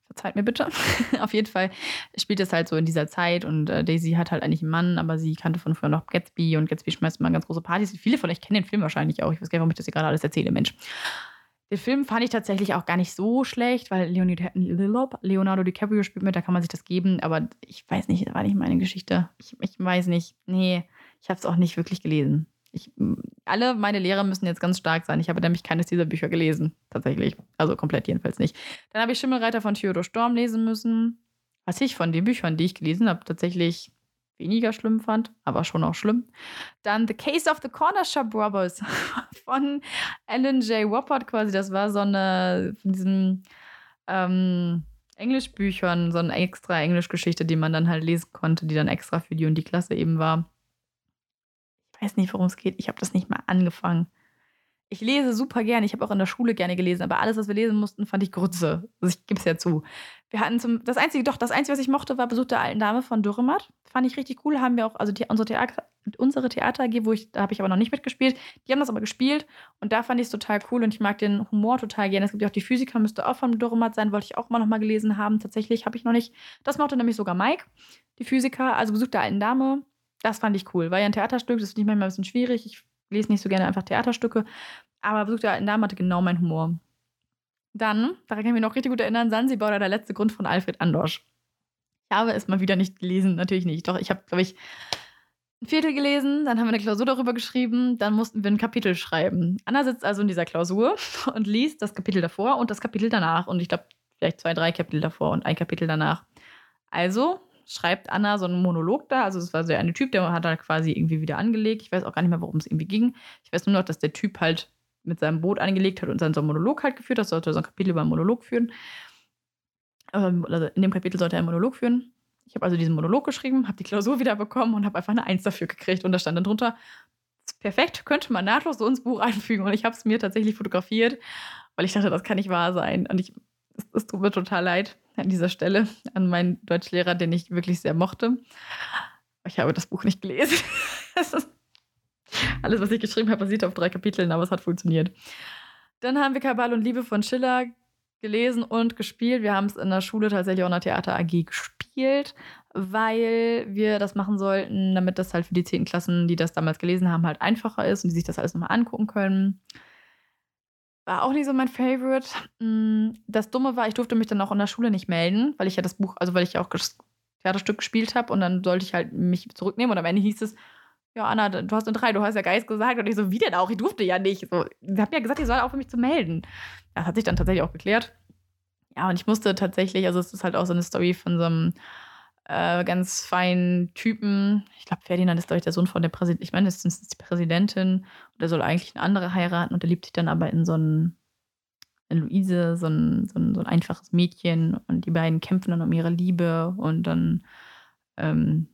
Verzeiht mir bitte. *laughs* Auf jeden Fall spielt es halt so in dieser Zeit und äh, Daisy hat halt eigentlich einen Mann, aber sie kannte von früher noch Gatsby und Gatsby schmeißt mal ganz große Partys. Viele von euch kennen den Film wahrscheinlich auch. Ich weiß gar nicht, warum ich das hier gerade alles erzähle, Mensch. Den Film fand ich tatsächlich auch gar nicht so schlecht, weil Leonardo DiCaprio spielt mit, da kann man sich das geben, aber ich weiß nicht, das war nicht meine Geschichte. Ich, ich weiß nicht. Nee, ich habe es auch nicht wirklich gelesen. Ich, alle meine Lehrer müssen jetzt ganz stark sein. Ich habe nämlich keines dieser Bücher gelesen, tatsächlich. Also komplett jedenfalls nicht. Dann habe ich Schimmelreiter von Theodor Storm lesen müssen. Was ich von den Büchern, die ich gelesen habe, tatsächlich weniger schlimm fand, aber schon auch schlimm. Dann The Case of the Corner Shop Robbers *laughs* von Alan J. Woppert quasi. Das war so eine von diesen ähm, Englischbüchern, so eine extra Englischgeschichte, die man dann halt lesen konnte, die dann extra für die und die Klasse eben war weiß nicht, worum es geht. Ich habe das nicht mal angefangen. Ich lese super gerne. Ich habe auch in der Schule gerne gelesen, aber alles, was wir lesen mussten, fand ich Grütze. Also ich gebe es ja zu. Wir hatten zum, das einzige, doch, das einzige, was ich mochte, war Besuch der alten Dame von Dürrematt. Fand ich richtig cool. Haben wir auch, also die, unsere Theater, unsere Theater AG, wo ich, da habe ich aber noch nicht mitgespielt. Die haben das aber gespielt und da fand ich es total cool und ich mag den Humor total gerne. Es gibt ja auch die Physiker, müsste auch von Dürrematt sein, wollte ich auch mal noch mal gelesen haben. Tatsächlich habe ich noch nicht. Das mochte nämlich sogar Mike, die Physiker. Also Besuch der alten Dame das fand ich cool. War ja ein Theaterstück, das finde ich manchmal ein bisschen schwierig. Ich lese nicht so gerne einfach Theaterstücke. Aber Besuch der alten Dame hatte genau meinen Humor. Dann, daran kann ich mich noch richtig gut erinnern, Sansibar oder der letzte Grund von Alfred Andosch. Ich habe es mal wieder nicht gelesen, natürlich nicht. Doch, ich habe, glaube ich, ein Viertel gelesen, dann haben wir eine Klausur darüber geschrieben, dann mussten wir ein Kapitel schreiben. Anna sitzt also in dieser Klausur *laughs* und liest das Kapitel davor und das Kapitel danach. Und ich glaube, vielleicht zwei, drei Kapitel davor und ein Kapitel danach. Also schreibt Anna so einen Monolog da. Also es war so eine Typ, der hat da quasi irgendwie wieder angelegt. Ich weiß auch gar nicht mehr, worum es irgendwie ging. Ich weiß nur noch, dass der Typ halt mit seinem Boot angelegt hat und dann so einen Monolog halt geführt hat, sollte so ein Kapitel über einen Monolog führen. Ähm, also in dem Kapitel sollte er einen Monolog führen. Ich habe also diesen Monolog geschrieben, habe die Klausur wieder bekommen und habe einfach eine Eins dafür gekriegt. Und da stand dann drunter, perfekt, könnte man nahtlos so ins Buch einfügen. Und ich habe es mir tatsächlich fotografiert, weil ich dachte, das kann nicht wahr sein. Und ich, es, es tut mir total leid an dieser Stelle an meinen Deutschlehrer, den ich wirklich sehr mochte. Ich habe das Buch nicht gelesen. *laughs* alles, was ich geschrieben habe, basiert auf drei Kapiteln, aber es hat funktioniert. Dann haben wir Kabal und Liebe von Schiller gelesen und gespielt. Wir haben es in der Schule tatsächlich auch in der Theater AG gespielt, weil wir das machen sollten, damit das halt für die 10. Klassen, die das damals gelesen haben, halt einfacher ist und die sich das alles nochmal angucken können. War auch nicht so mein Favorite. Mm, das Dumme war, ich durfte mich dann auch in der Schule nicht melden, weil ich ja das Buch, also weil ich ja auch Theaterstück gespielt habe und dann sollte ich halt mich zurücknehmen und am Ende hieß es, ja, Anna, du hast eine drei, du hast ja Geist gesagt. Und ich so, wie denn auch? Ich durfte ja nicht. So, ich habe ja gesagt, ich soll auch für mich zu melden. Das hat sich dann tatsächlich auch geklärt. Ja, und ich musste tatsächlich, also es ist halt auch so eine Story von so einem äh, ganz feinen Typen. Ich glaube, Ferdinand ist, glaube ich, der Sohn von der Präsidentin. Ich meine, das ist die Präsidentin. Und der soll eigentlich eine andere heiraten. Und der liebt sich dann aber in so einen, in Luise, so ein, so, ein, so ein einfaches Mädchen. Und die beiden kämpfen dann um ihre Liebe. Und dann ähm,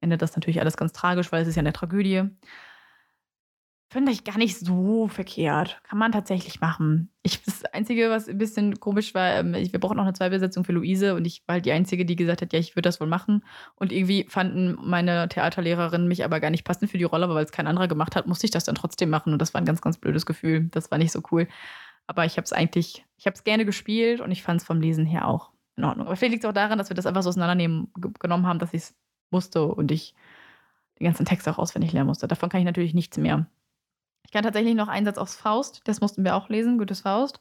endet das natürlich alles ganz tragisch, weil es ist ja eine Tragödie. Finde ich gar nicht so verkehrt. Kann man tatsächlich machen. Ich, das Einzige, was ein bisschen komisch war, ähm, wir brauchen noch eine Zweibesetzung für Luise und ich war halt die Einzige, die gesagt hat, ja, ich würde das wohl machen. Und irgendwie fanden meine Theaterlehrerinnen mich aber gar nicht passend für die Rolle, aber weil es kein anderer gemacht hat, musste ich das dann trotzdem machen. Und das war ein ganz, ganz blödes Gefühl. Das war nicht so cool. Aber ich habe es eigentlich, ich habe es gerne gespielt und ich fand es vom Lesen her auch in Ordnung. Aber vielleicht liegt es auch daran, dass wir das einfach so auseinandernehmen genommen haben, dass ich es musste und ich den ganzen Text auch auswendig lernen musste. Davon kann ich natürlich nichts mehr. Ich kann tatsächlich noch einen Satz aus Faust, das mussten wir auch lesen, Gutes Faust,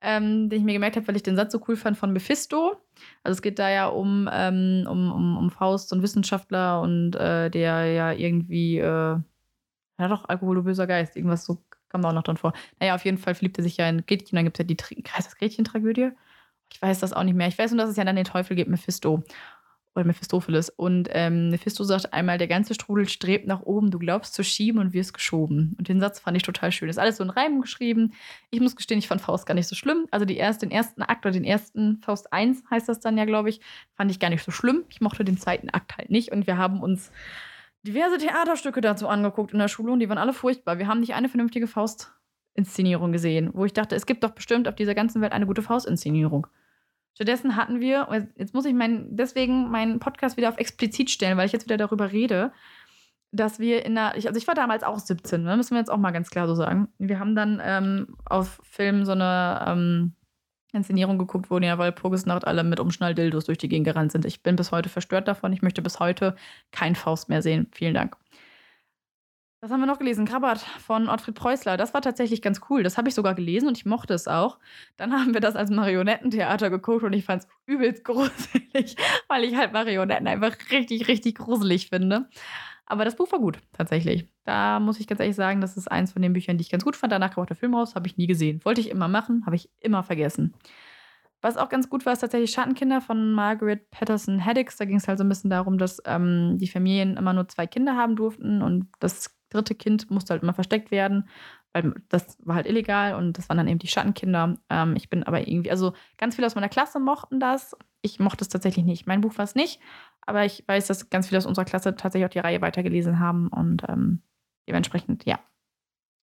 ähm, den ich mir gemerkt habe, weil ich den Satz so cool fand von Mephisto. Also es geht da ja um, ähm, um, um, um Faust, so ein Wissenschaftler und äh, der ja irgendwie, äh, ja doch, Alkohol, böser Geist, irgendwas so kam da auch noch drin vor. Naja, auf jeden Fall verliebt er sich ja in Gretchen, dann gibt es ja die, heißt das Gretchen-Tragödie? Ich weiß das auch nicht mehr. Ich weiß nur, dass es ja dann den Teufel gibt, Mephisto oder Mephistopheles. Und ähm, Mephisto sagt einmal, der ganze Strudel strebt nach oben, du glaubst zu schieben und wirst geschoben. Und den Satz fand ich total schön. Ist alles so in Reim geschrieben. Ich muss gestehen, ich fand Faust gar nicht so schlimm. Also die erste, den ersten Akt oder den ersten Faust 1 heißt das dann ja, glaube ich, fand ich gar nicht so schlimm. Ich mochte den zweiten Akt halt nicht. Und wir haben uns diverse Theaterstücke dazu angeguckt in der Schule und die waren alle furchtbar. Wir haben nicht eine vernünftige Faust-Inszenierung gesehen, wo ich dachte, es gibt doch bestimmt auf dieser ganzen Welt eine gute Faust-Inszenierung. Stattdessen hatten wir, jetzt muss ich mein, deswegen meinen Podcast wieder auf explizit stellen, weil ich jetzt wieder darüber rede, dass wir in der, also ich war damals auch 17, ne? müssen wir jetzt auch mal ganz klar so sagen. Wir haben dann ähm, auf Film so eine ähm, Inszenierung geguckt, wo in der Walpurgisnacht alle mit Umschnalldildos durch die Gegend gerannt sind. Ich bin bis heute verstört davon. Ich möchte bis heute kein Faust mehr sehen. Vielen Dank. Was haben wir noch gelesen? Krabbert von Ottfried Preußler. Das war tatsächlich ganz cool. Das habe ich sogar gelesen und ich mochte es auch. Dann haben wir das als Marionettentheater geguckt und ich fand es übelst *laughs* gruselig, weil ich halt Marionetten einfach richtig, richtig gruselig finde. Aber das Buch war gut, tatsächlich. Da muss ich ganz ehrlich sagen, das ist eins von den Büchern, die ich ganz gut fand. Danach kam auch der Film raus, habe ich nie gesehen. Wollte ich immer machen, habe ich immer vergessen. Was auch ganz gut war, ist tatsächlich Schattenkinder von Margaret Patterson Haddix. Da ging es halt so ein bisschen darum, dass ähm, die Familien immer nur zwei Kinder haben durften und das dritte Kind musste halt immer versteckt werden, weil das war halt illegal und das waren dann eben die Schattenkinder. Ähm, ich bin aber irgendwie, also ganz viele aus meiner Klasse mochten das. Ich mochte es tatsächlich nicht. Mein Buch war es nicht, aber ich weiß, dass ganz viele aus unserer Klasse tatsächlich auch die Reihe weitergelesen haben und ähm, dementsprechend, ja,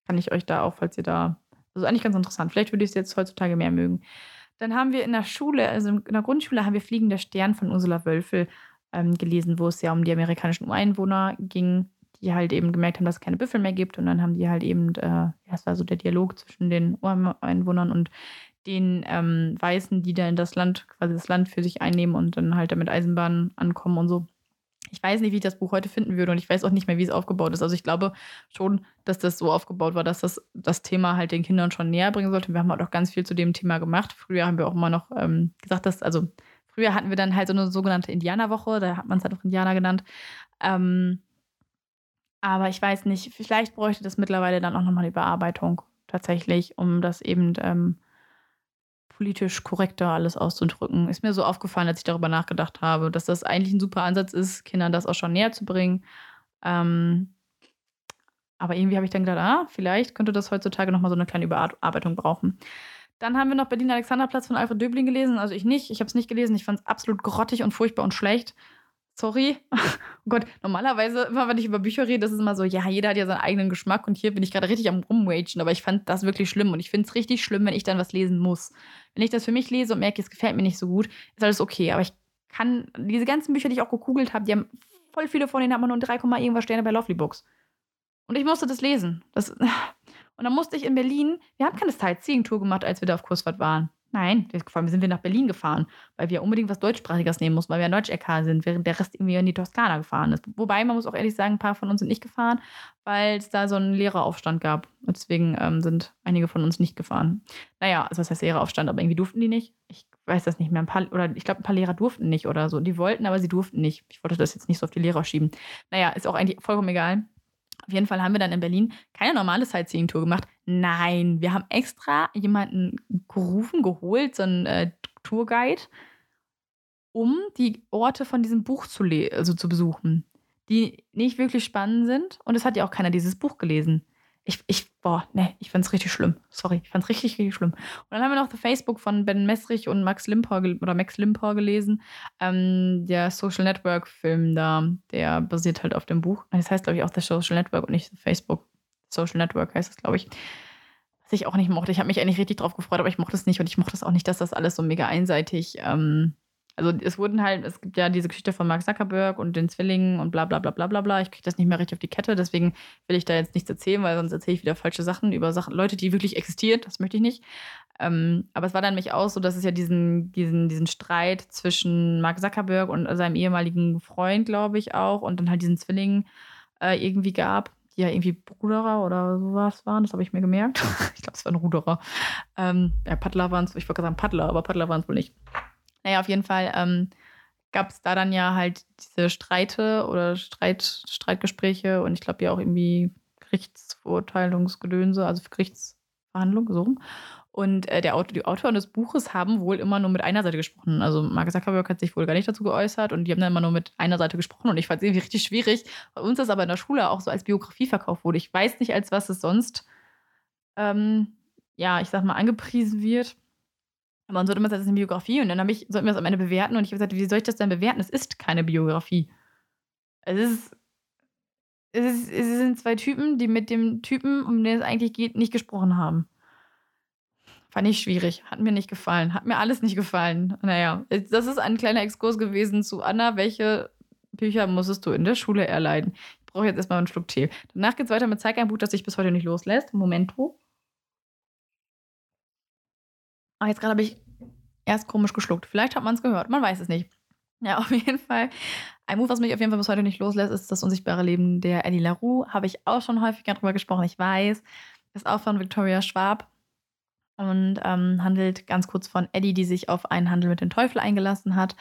kann ich euch da auch, falls ihr da, also eigentlich ganz interessant. Vielleicht würde ich es jetzt heutzutage mehr mögen. Dann haben wir in der Schule, also in der Grundschule, haben wir Fliegender Stern von Ursula Wölfel ähm, gelesen, wo es ja um die amerikanischen Ureinwohner ging die halt eben gemerkt haben, dass es keine Büffel mehr gibt. Und dann haben die halt eben, äh, ja, das war so der Dialog zwischen den Ureinwohnern und den ähm, Weißen, die dann das Land, quasi das Land für sich einnehmen und dann halt damit Eisenbahnen ankommen und so. Ich weiß nicht, wie ich das Buch heute finden würde und ich weiß auch nicht mehr, wie es aufgebaut ist. Also ich glaube schon, dass das so aufgebaut war, dass das das Thema halt den Kindern schon näher bringen sollte. Wir haben halt auch ganz viel zu dem Thema gemacht. Früher haben wir auch immer noch ähm, gesagt, dass, also früher hatten wir dann halt so eine sogenannte Indianerwoche, da hat man es halt auch Indianer genannt. Ähm, aber ich weiß nicht, vielleicht bräuchte das mittlerweile dann auch nochmal eine Überarbeitung tatsächlich, um das eben ähm, politisch korrekter alles auszudrücken. Ist mir so aufgefallen, als ich darüber nachgedacht habe, dass das eigentlich ein super Ansatz ist, Kindern das auch schon näher zu bringen. Ähm, Aber irgendwie habe ich dann gedacht, ah, vielleicht könnte das heutzutage nochmal so eine kleine Überarbeitung brauchen. Dann haben wir noch Berlin Alexanderplatz von Alfred Döbling gelesen. Also ich nicht. Ich habe es nicht gelesen. Ich fand es absolut grottig und furchtbar und schlecht. Sorry. *laughs* Oh Gott, normalerweise, immer wenn ich über Bücher rede, ist es immer so, ja, jeder hat ja seinen eigenen Geschmack und hier bin ich gerade richtig am Rumwagen, aber ich fand das wirklich schlimm und ich finde es richtig schlimm, wenn ich dann was lesen muss. Wenn ich das für mich lese und merke, es gefällt mir nicht so gut, ist alles okay, aber ich kann, diese ganzen Bücher, die ich auch gekugelt habe, die haben voll viele von denen haben nur 3, irgendwas Sterne bei Lovely Books. Und ich musste das lesen. Das, *laughs* und dann musste ich in Berlin, wir haben keine Sightseeing-Tour gemacht, als wir da auf Kursfahrt waren. Nein, vor allem sind wir nach Berlin gefahren, weil wir unbedingt was Deutschsprachiges nehmen mussten, weil wir ein Deutsch-LK sind, während der Rest irgendwie in die Toskana gefahren ist. Wobei, man muss auch ehrlich sagen, ein paar von uns sind nicht gefahren, weil es da so einen Lehreraufstand gab. Und deswegen ähm, sind einige von uns nicht gefahren. Naja, also was heißt Lehreraufstand, aber irgendwie durften die nicht. Ich weiß das nicht mehr. Ein paar, oder ich glaube, ein paar Lehrer durften nicht oder so. Die wollten, aber sie durften nicht. Ich wollte das jetzt nicht so auf die Lehrer schieben. Naja, ist auch eigentlich vollkommen egal. Auf jeden Fall haben wir dann in Berlin keine normale Sightseeing-Tour gemacht. Nein, wir haben extra jemanden gerufen, geholt, so einen äh, Tourguide, um die Orte von diesem Buch zu, also zu besuchen, die nicht wirklich spannend sind. Und es hat ja auch keiner dieses Buch gelesen. Ich, ich, boah, ne, ich fand's richtig schlimm. Sorry, ich fand's richtig, richtig schlimm. Und dann haben wir noch das Facebook von Ben Messrich und Max Limpor oder Max Limpor gelesen. Ähm, der Social Network-Film da, der basiert halt auf dem Buch. Das heißt, glaube ich, auch das Social Network und nicht Facebook. Social Network heißt es, glaube ich. Was ich auch nicht mochte. Ich habe mich eigentlich richtig drauf gefreut, aber ich mochte es nicht und ich mochte es auch nicht, dass das alles so mega einseitig ähm, also es wurden halt, es gibt ja diese Geschichte von Mark Zuckerberg und den Zwillingen und bla bla bla bla bla bla. Ich kriege das nicht mehr richtig auf die Kette, deswegen will ich da jetzt nichts erzählen, weil sonst erzähle ich wieder falsche Sachen über Sachen, Leute, die wirklich existieren. Das möchte ich nicht. Ähm, aber es war dann mich auch so, dass es ja diesen, diesen, diesen Streit zwischen Mark Zuckerberg und seinem ehemaligen Freund, glaube ich, auch, und dann halt diesen Zwillingen äh, irgendwie gab, die ja irgendwie Ruderer oder sowas waren. Das habe ich mir gemerkt. *laughs* ich glaube, es waren Ruderer. Ähm, ja, Paddler waren es, ich wollte gerade sagen Paddler, aber Paddler waren es wohl nicht. Naja, auf jeden Fall ähm, gab es da dann ja halt diese Streite oder Streit, Streitgespräche und ich glaube ja auch irgendwie Gerichtsverurteilungsgedönse, also Gerichtsverhandlungen, so rum. Und äh, der Autor, die Autoren des Buches haben wohl immer nur mit einer Seite gesprochen. Also Mark Zuckerberg hat sich wohl gar nicht dazu geäußert und die haben dann immer nur mit einer Seite gesprochen. Und ich fand es irgendwie richtig schwierig. Bei uns ist aber in der Schule auch so als Biografie verkauft wurde. Ich weiß nicht, als was es sonst, ähm, ja, ich sag mal, angepriesen wird. Aber man sollte immer sagen, das ist eine Biografie und dann habe ich, sollten wir das am Ende bewerten und ich habe gesagt, wie soll ich das denn bewerten? Es ist keine Biografie. Es ist, es ist, es sind zwei Typen, die mit dem Typen, um den es eigentlich geht, nicht gesprochen haben. Fand ich schwierig. Hat mir nicht gefallen. Hat mir alles nicht gefallen. Naja, das ist ein kleiner Exkurs gewesen zu Anna. Welche Bücher musstest du in der Schule erleiden? Ich brauche jetzt erstmal einen Schluck Tee. Danach geht es weiter mit Zeig ein Buch, das sich bis heute nicht loslässt. Momento. Ah, jetzt gerade habe ich erst komisch geschluckt. Vielleicht hat man es gehört, man weiß es nicht. Ja, auf jeden Fall. Ein Move, was mich auf jeden Fall bis heute nicht loslässt, ist das unsichtbare Leben der Eddie LaRue. Habe ich auch schon häufiger drüber gesprochen. Ich weiß, ist auch von Victoria Schwab und ähm, handelt ganz kurz von Eddie, die sich auf einen Handel mit dem Teufel eingelassen hat,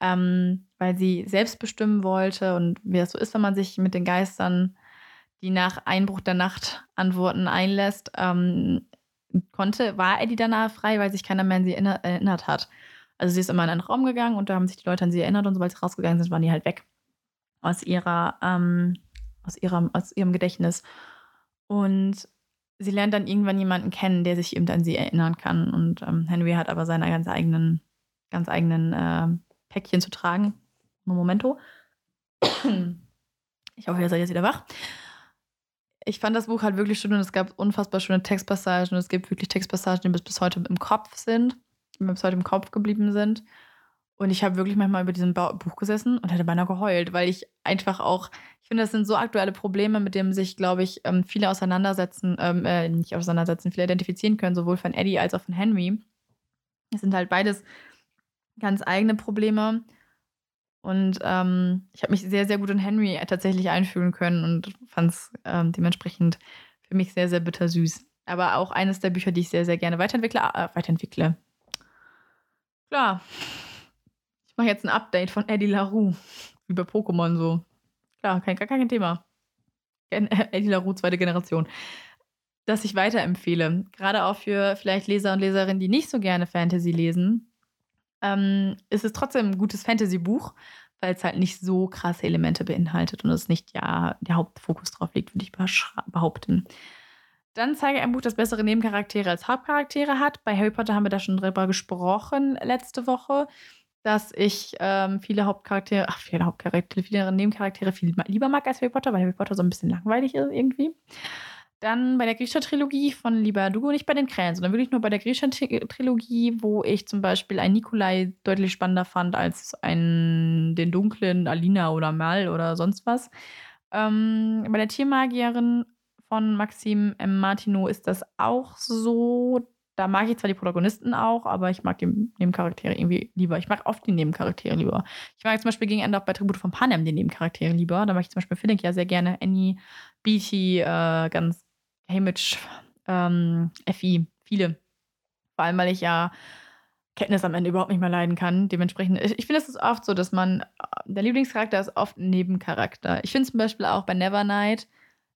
ähm, weil sie selbst bestimmen wollte und wie es so ist, wenn man sich mit den Geistern, die nach Einbruch der Nacht antworten, einlässt, ähm, konnte, war Eddie danach frei, weil sich keiner mehr an sie erinnert hat. Also sie ist immer in einen Raum gegangen und da haben sich die Leute an sie erinnert und sobald sie rausgegangen sind, waren die halt weg aus ihrer, ähm, aus ihrem, aus ihrem Gedächtnis. Und sie lernt dann irgendwann jemanden kennen, der sich eben an sie erinnern kann. Und ähm, Henry hat aber seine ganz eigenen, ganz eigenen äh, Päckchen zu tragen. Momento. Ich hoffe, ihr seid jetzt wieder wach ich fand das Buch halt wirklich schön und es gab unfassbar schöne Textpassagen und es gibt wirklich Textpassagen, die bis, bis heute im Kopf sind, die mir bis heute im Kopf geblieben sind. Und ich habe wirklich manchmal über diesem Buch gesessen und hätte beinahe geheult, weil ich einfach auch, ich finde, das sind so aktuelle Probleme, mit denen sich, glaube ich, ähm, viele auseinandersetzen, ähm, äh, nicht auseinandersetzen, viele identifizieren können, sowohl von Eddie als auch von Henry. Es sind halt beides ganz eigene Probleme. Und ähm, ich habe mich sehr, sehr gut in Henry tatsächlich einfühlen können und fand es ähm, dementsprechend für mich sehr, sehr bittersüß. Aber auch eines der Bücher, die ich sehr, sehr gerne weiterentwickle. Äh, weiterentwickle. Klar. Ich mache jetzt ein Update von Eddie LaRue. Bei Pokémon so. Klar, kein, gar kein Thema. Eddie LaRue, zweite Generation. Das ich weiterempfehle. Gerade auch für vielleicht Leser und Leserinnen, die nicht so gerne Fantasy lesen ähm, ist es trotzdem ein gutes Fantasy-Buch, weil es halt nicht so krasse Elemente beinhaltet und es nicht ja der Hauptfokus drauf liegt, würde ich behaupten. Dann zeige ein Buch, das bessere Nebencharaktere als Hauptcharaktere hat. Bei Harry Potter haben wir da schon drüber gesprochen letzte Woche, dass ich ähm, viele Hauptcharaktere, ach, viele Hauptcharaktere, viele Nebencharaktere viel lieber mag als Harry Potter, weil Harry Potter so ein bisschen langweilig ist irgendwie. Dann bei der Grisha-Trilogie von Lieber Dugo, nicht bei den Krähen, sondern wirklich nur bei der Grisha-Trilogie, wo ich zum Beispiel einen Nikolai deutlich spannender fand als einen, den dunklen Alina oder Mal oder sonst was. Ähm, bei der Tiermagierin von Maxim M. Martineau ist das auch so. Da mag ich zwar die Protagonisten auch, aber ich mag die Nebencharaktere irgendwie lieber. Ich mag oft die Nebencharaktere lieber. Ich mag zum Beispiel gegen Ende auch bei Tribute von Panem die Nebencharaktere lieber. Da mag ich zum Beispiel Philipp ja sehr gerne. Annie, Beatty, äh, ganz Hamish, ähm, Effie, viele. Vor allem, weil ich ja Kenntnis am Ende überhaupt nicht mehr leiden kann. Dementsprechend, ich, ich finde, es ist oft so, dass man, der Lieblingscharakter ist oft ein Nebencharakter. Ich finde zum Beispiel auch bei Nevernight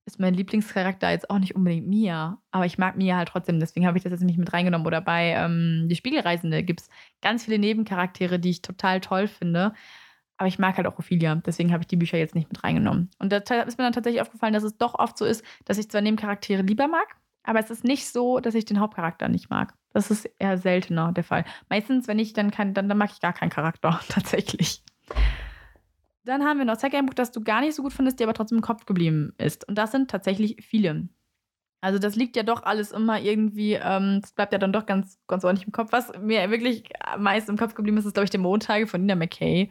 ist mein Lieblingscharakter jetzt auch nicht unbedingt Mia, aber ich mag Mia halt trotzdem, deswegen habe ich das jetzt nicht mit reingenommen. Oder bei ähm, Die Spiegelreisende gibt es ganz viele Nebencharaktere, die ich total toll finde. Aber ich mag halt auch Ophelia, deswegen habe ich die Bücher jetzt nicht mit reingenommen. Und da ist mir dann tatsächlich aufgefallen, dass es doch oft so ist, dass ich zwar Nebencharaktere lieber mag, aber es ist nicht so, dass ich den Hauptcharakter nicht mag. Das ist eher seltener der Fall. Meistens, wenn ich dann kann, dann, dann mag ich gar keinen Charakter, *laughs* tatsächlich. Dann haben wir noch Zeig ein Buch, das du gar nicht so gut findest, dir aber trotzdem im Kopf geblieben ist. Und das sind tatsächlich viele. Also das liegt ja doch alles immer irgendwie, ähm, das bleibt ja dann doch ganz, ganz ordentlich im Kopf. Was mir wirklich meist im Kopf geblieben ist, ist, glaube ich, der Montage von Nina McKay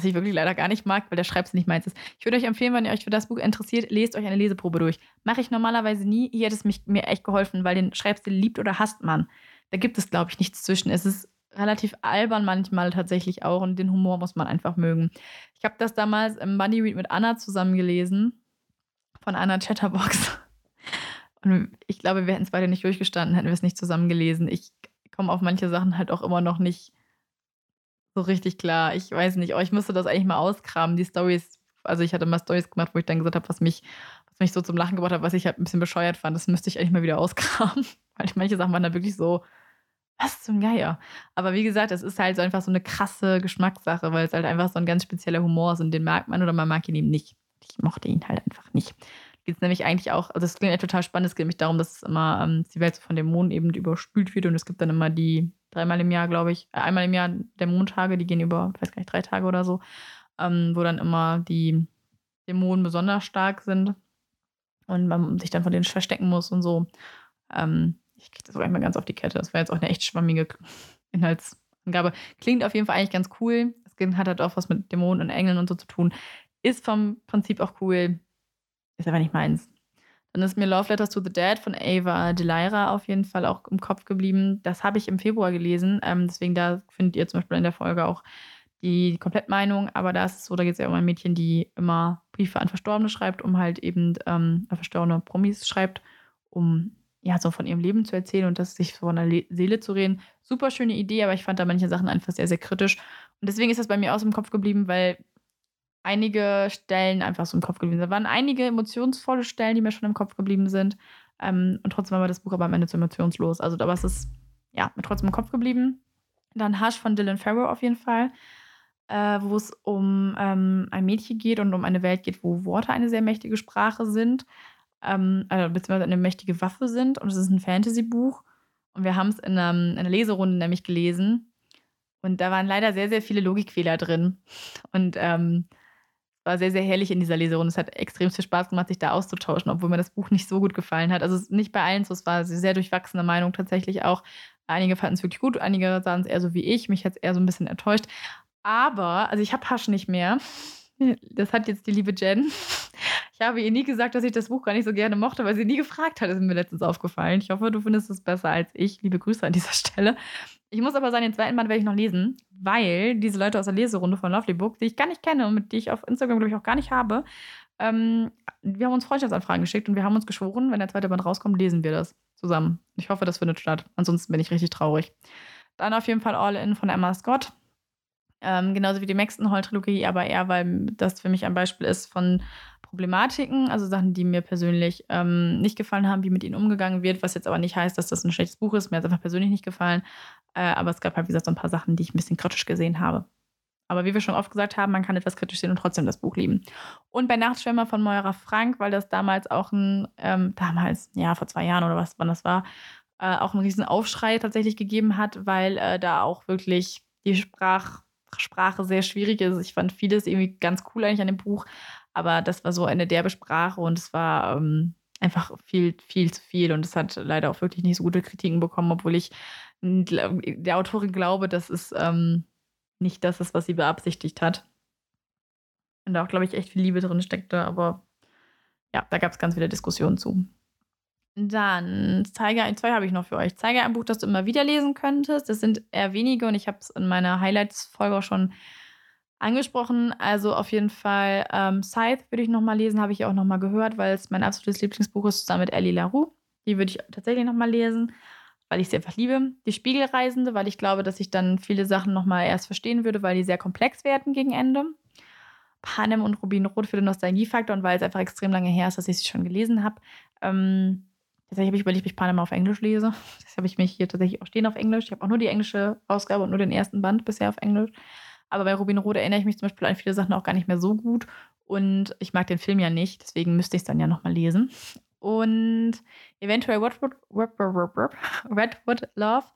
was ich wirklich leider gar nicht mag, weil der Schreibstil nicht meins ist. Ich würde euch empfehlen, wenn ihr euch für das Buch interessiert, lest euch eine Leseprobe durch. Mache ich normalerweise nie. Hier hat es mich, mir echt geholfen, weil den Schreibstil liebt oder hasst man. Da gibt es, glaube ich, nichts zwischen. Es ist relativ albern manchmal tatsächlich auch und den Humor muss man einfach mögen. Ich habe das damals im Buddy Read mit Anna zusammen gelesen, von Anna Chatterbox. *laughs* Und ich glaube, wir hätten es beide nicht durchgestanden, hätten wir es nicht zusammen gelesen. Ich komme auf manche Sachen halt auch immer noch nicht so richtig klar. Ich weiß nicht, oh, ich müsste das eigentlich mal auskramen. Die Stories, also ich hatte mal Stories gemacht, wo ich dann gesagt habe, was mich, was mich so zum Lachen gebracht hat, was ich halt ein bisschen bescheuert fand. Das müsste ich eigentlich mal wieder auskramen. *laughs* Weil manche Sachen waren da wirklich so, was zum Geier. Aber wie gesagt, es ist halt so einfach so eine krasse Geschmackssache, weil es halt einfach so ein ganz spezieller Humor ist und den mag man oder man mag ihn eben nicht. Ich mochte ihn halt einfach nicht. Geht es nämlich eigentlich auch, also es klingt echt total spannend, es geht nämlich darum, dass immer ähm, die Welt von Dämonen eben überspült wird und es gibt dann immer die dreimal im Jahr, glaube ich, äh, einmal im Jahr der Mondtage, die gehen über, weiß gar nicht, drei Tage oder so, ähm, wo dann immer die Dämonen besonders stark sind und man sich dann von denen verstecken muss und so. Ähm, ich kriege das auch mehr ganz auf die Kette. Das war jetzt auch eine echt schwammige *laughs* Inhaltsangabe. Klingt auf jeden Fall eigentlich ganz cool. Es hat halt auch was mit Dämonen und Engeln und so zu tun. Ist vom Prinzip auch cool. Ist aber nicht meins. Dann ist mir Love Letters to the Dead von Ava Delira auf jeden Fall auch im Kopf geblieben. Das habe ich im Februar gelesen. Ähm, deswegen da findet ihr zum Beispiel in der Folge auch die Komplettmeinung. Aber da ist es so, da geht es ja um ein Mädchen, die immer Briefe an Verstorbene schreibt, um halt eben ähm, verstorbene Promis schreibt, um ja so von ihrem Leben zu erzählen und das sich von der Le Seele zu reden. Super schöne Idee, aber ich fand da manche Sachen einfach sehr, sehr kritisch. Und deswegen ist das bei mir aus dem Kopf geblieben, weil einige Stellen einfach so im Kopf geblieben sind. Da waren einige emotionsvolle Stellen, die mir schon im Kopf geblieben sind. Ähm, und trotzdem war das Buch aber am Ende zu emotionslos. Also, aber es ist, ja, mir trotzdem im Kopf geblieben. Dann Hush von Dylan Farrow auf jeden Fall, äh, wo es um ähm, ein Mädchen geht und um eine Welt geht, wo Worte eine sehr mächtige Sprache sind, ähm, also, beziehungsweise eine mächtige Waffe sind. Und es ist ein Fantasy-Buch. Und wir haben es in, in einer Leserunde nämlich gelesen. Und da waren leider sehr, sehr viele Logikfehler drin. Und ähm, war sehr, sehr herrlich in dieser Leserunde. Es hat extrem viel Spaß gemacht, sich da auszutauschen, obwohl mir das Buch nicht so gut gefallen hat. Also nicht bei allen so, es war eine sehr durchwachsene Meinung tatsächlich auch. Einige fanden es wirklich gut, einige sahen es eher so wie ich. Mich hat es eher so ein bisschen enttäuscht. Aber, also ich habe Hasch nicht mehr. Das hat jetzt die liebe Jen. Ich habe ihr nie gesagt, dass ich das Buch gar nicht so gerne mochte, weil sie nie gefragt hat. Das ist mir letztens aufgefallen. Ich hoffe, du findest es besser als ich. Liebe Grüße an dieser *laughs* Stelle. Ich muss aber sagen, den zweiten Band werde ich noch lesen, weil diese Leute aus der Leserunde von Lovely Book, die ich gar nicht kenne und mit die ich auf Instagram, glaube ich, auch gar nicht habe, ähm, wir haben uns Freundschaftsanfragen geschickt und wir haben uns geschworen, wenn der zweite Band rauskommt, lesen wir das zusammen. Ich hoffe, das findet statt. Ansonsten bin ich richtig traurig. Dann auf jeden Fall All In von Emma Scott. Ähm, genauso wie die Maxton-Hall-Trilogie, aber eher, weil das für mich ein Beispiel ist von Problematiken, also Sachen, die mir persönlich ähm, nicht gefallen haben, wie mit ihnen umgegangen wird, was jetzt aber nicht heißt, dass das ein schlechtes Buch ist. Mir hat es einfach persönlich nicht gefallen. Äh, aber es gab halt, wie gesagt, so ein paar Sachen, die ich ein bisschen kritisch gesehen habe. Aber wie wir schon oft gesagt haben, man kann etwas kritisch sehen und trotzdem das Buch lieben. Und bei Nachtschwimmer von Moira Frank, weil das damals auch ein, ähm, damals, ja, vor zwei Jahren oder was, wann das war, äh, auch einen riesen Aufschrei tatsächlich gegeben hat, weil äh, da auch wirklich die Sprach, Sprache sehr schwierig ist. Ich fand vieles irgendwie ganz cool eigentlich an dem Buch, aber das war so eine derbe Sprache und es war ähm, einfach viel, viel zu viel und es hat leider auch wirklich nicht so gute Kritiken bekommen, obwohl ich der Autorin glaube, dass es ähm, nicht das ist, was sie beabsichtigt hat. Und da auch, glaube ich, echt viel Liebe drin steckte, aber ja, da gab es ganz viele Diskussionen zu. Dann Zeiger 2 habe ich noch für euch. Zeiger ein Buch, das du immer wieder lesen könntest. Das sind eher wenige und ich habe es in meiner Highlights-Folge auch schon angesprochen. Also auf jeden Fall ähm, Scythe würde ich nochmal lesen, habe ich auch nochmal gehört, weil es mein absolutes Lieblingsbuch ist, zusammen mit Ellie LaRue. Die würde ich tatsächlich nochmal lesen, weil ich sie einfach liebe. Die Spiegelreisende, weil ich glaube, dass ich dann viele Sachen nochmal erst verstehen würde, weil die sehr komplex werden gegen Ende. Panem und Rubinrot für den Nostalgiefaktor und weil es einfach extrem lange her ist, dass ich sie schon gelesen habe. Ähm, Tatsächlich habe ich überlegt, ob ich Panama auf Englisch lese. *laughs* Das habe ich mich hier tatsächlich auch stehen auf Englisch. Ich habe auch nur die englische Ausgabe und nur den ersten Band bisher auf Englisch. Aber bei Rubin Rot erinnere ich mich zum Beispiel an viele Sachen auch gar nicht mehr so gut. Und ich mag den Film ja nicht, deswegen müsste ich es dann ja nochmal lesen. Und eventuell Redwood, Redwood Love,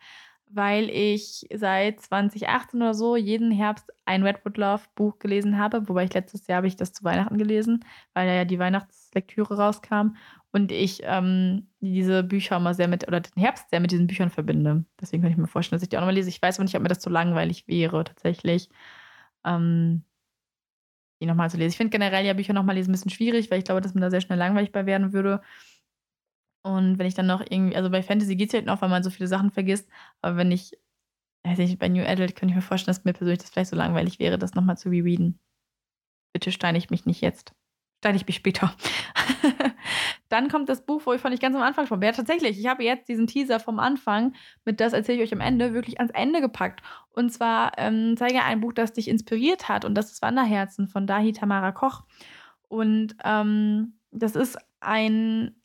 weil ich seit 2018 oder so jeden Herbst ein Redwood Love Buch gelesen habe. Wobei ich letztes Jahr habe ich das zu Weihnachten gelesen, weil ja die Weihnachtslektüre rauskam. Und ich ähm, diese Bücher immer sehr mit, oder den Herbst sehr mit diesen Büchern verbinde. Deswegen könnte ich mir vorstellen, dass ich die auch nochmal lese. Ich weiß aber nicht, ob mir das zu langweilig wäre, tatsächlich. Ähm, die nochmal zu lesen. Ich finde generell ja Bücher nochmal lesen ein bisschen schwierig, weil ich glaube, dass man da sehr schnell langweilig bei werden würde. Und wenn ich dann noch irgendwie, also bei Fantasy geht es halt noch, weil man so viele Sachen vergisst. Aber wenn ich, weiß ich, bei New Adult könnte ich mir vorstellen, dass mir persönlich das vielleicht so langweilig wäre, das nochmal zu rereaden. Bitte steine ich mich nicht jetzt. Steine ich mich später. *laughs* Dann kommt das Buch, wo ich von ich ganz am Anfang schon. Ja, tatsächlich, ich habe jetzt diesen Teaser vom Anfang mit das erzähle ich euch am Ende wirklich ans Ende gepackt. Und zwar ähm, zeige ein Buch, das dich inspiriert hat und das ist Wanderherzen von Dahi Tamara Koch. Und ähm, das ist ein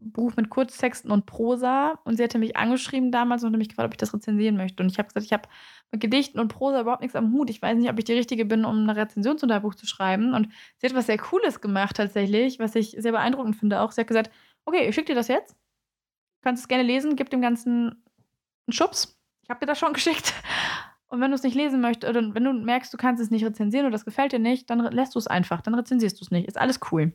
Buch mit Kurztexten und Prosa und sie hatte mich angeschrieben damals und hat mich gefragt, ob ich das rezensieren möchte. Und ich habe gesagt, ich habe mit Gedichten und Prosa überhaupt nichts am Hut. Ich weiß nicht, ob ich die Richtige bin, um eine Rezension zu deinem Buch zu schreiben. Und sie hat was sehr Cooles gemacht tatsächlich, was ich sehr beeindruckend finde auch. Sie hat gesagt, okay, ich schicke dir das jetzt. Du kannst es gerne lesen, gib dem Ganzen einen Schubs. Ich habe dir das schon *laughs* geschickt. Und wenn du es nicht lesen möchtest, oder wenn du merkst, du kannst es nicht rezensieren oder das gefällt dir nicht, dann lässt du es einfach, dann rezensierst du es nicht. Ist alles cool.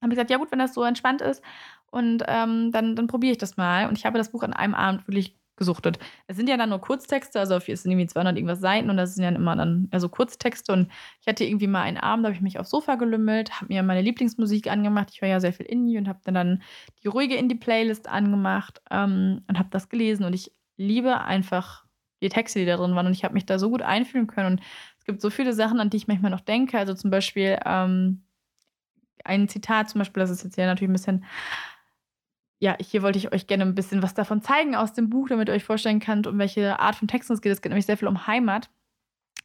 Habe ich gesagt, ja gut, wenn das so entspannt ist und ähm, dann, dann probiere ich das mal. Und ich habe das Buch an einem Abend wirklich gesuchtet. Es sind ja dann nur Kurztexte, also es sind irgendwie 200 irgendwas Seiten und das sind ja immer dann also Kurztexte. Und ich hatte irgendwie mal einen Abend, da habe ich mich aufs Sofa gelümmelt, habe mir meine Lieblingsmusik angemacht. Ich höre ja sehr viel Indie und habe dann, dann die ruhige Indie-Playlist angemacht ähm, und habe das gelesen. Und ich liebe einfach die Texte, die da drin waren. Und ich habe mich da so gut einfühlen können. Und es gibt so viele Sachen, an die ich manchmal noch denke. Also zum Beispiel ähm, ein Zitat, zum Beispiel, das ist jetzt ja natürlich ein bisschen ja, hier wollte ich euch gerne ein bisschen was davon zeigen aus dem Buch, damit ihr euch vorstellen könnt, um welche Art von Texten es geht. Es geht nämlich sehr viel um Heimat.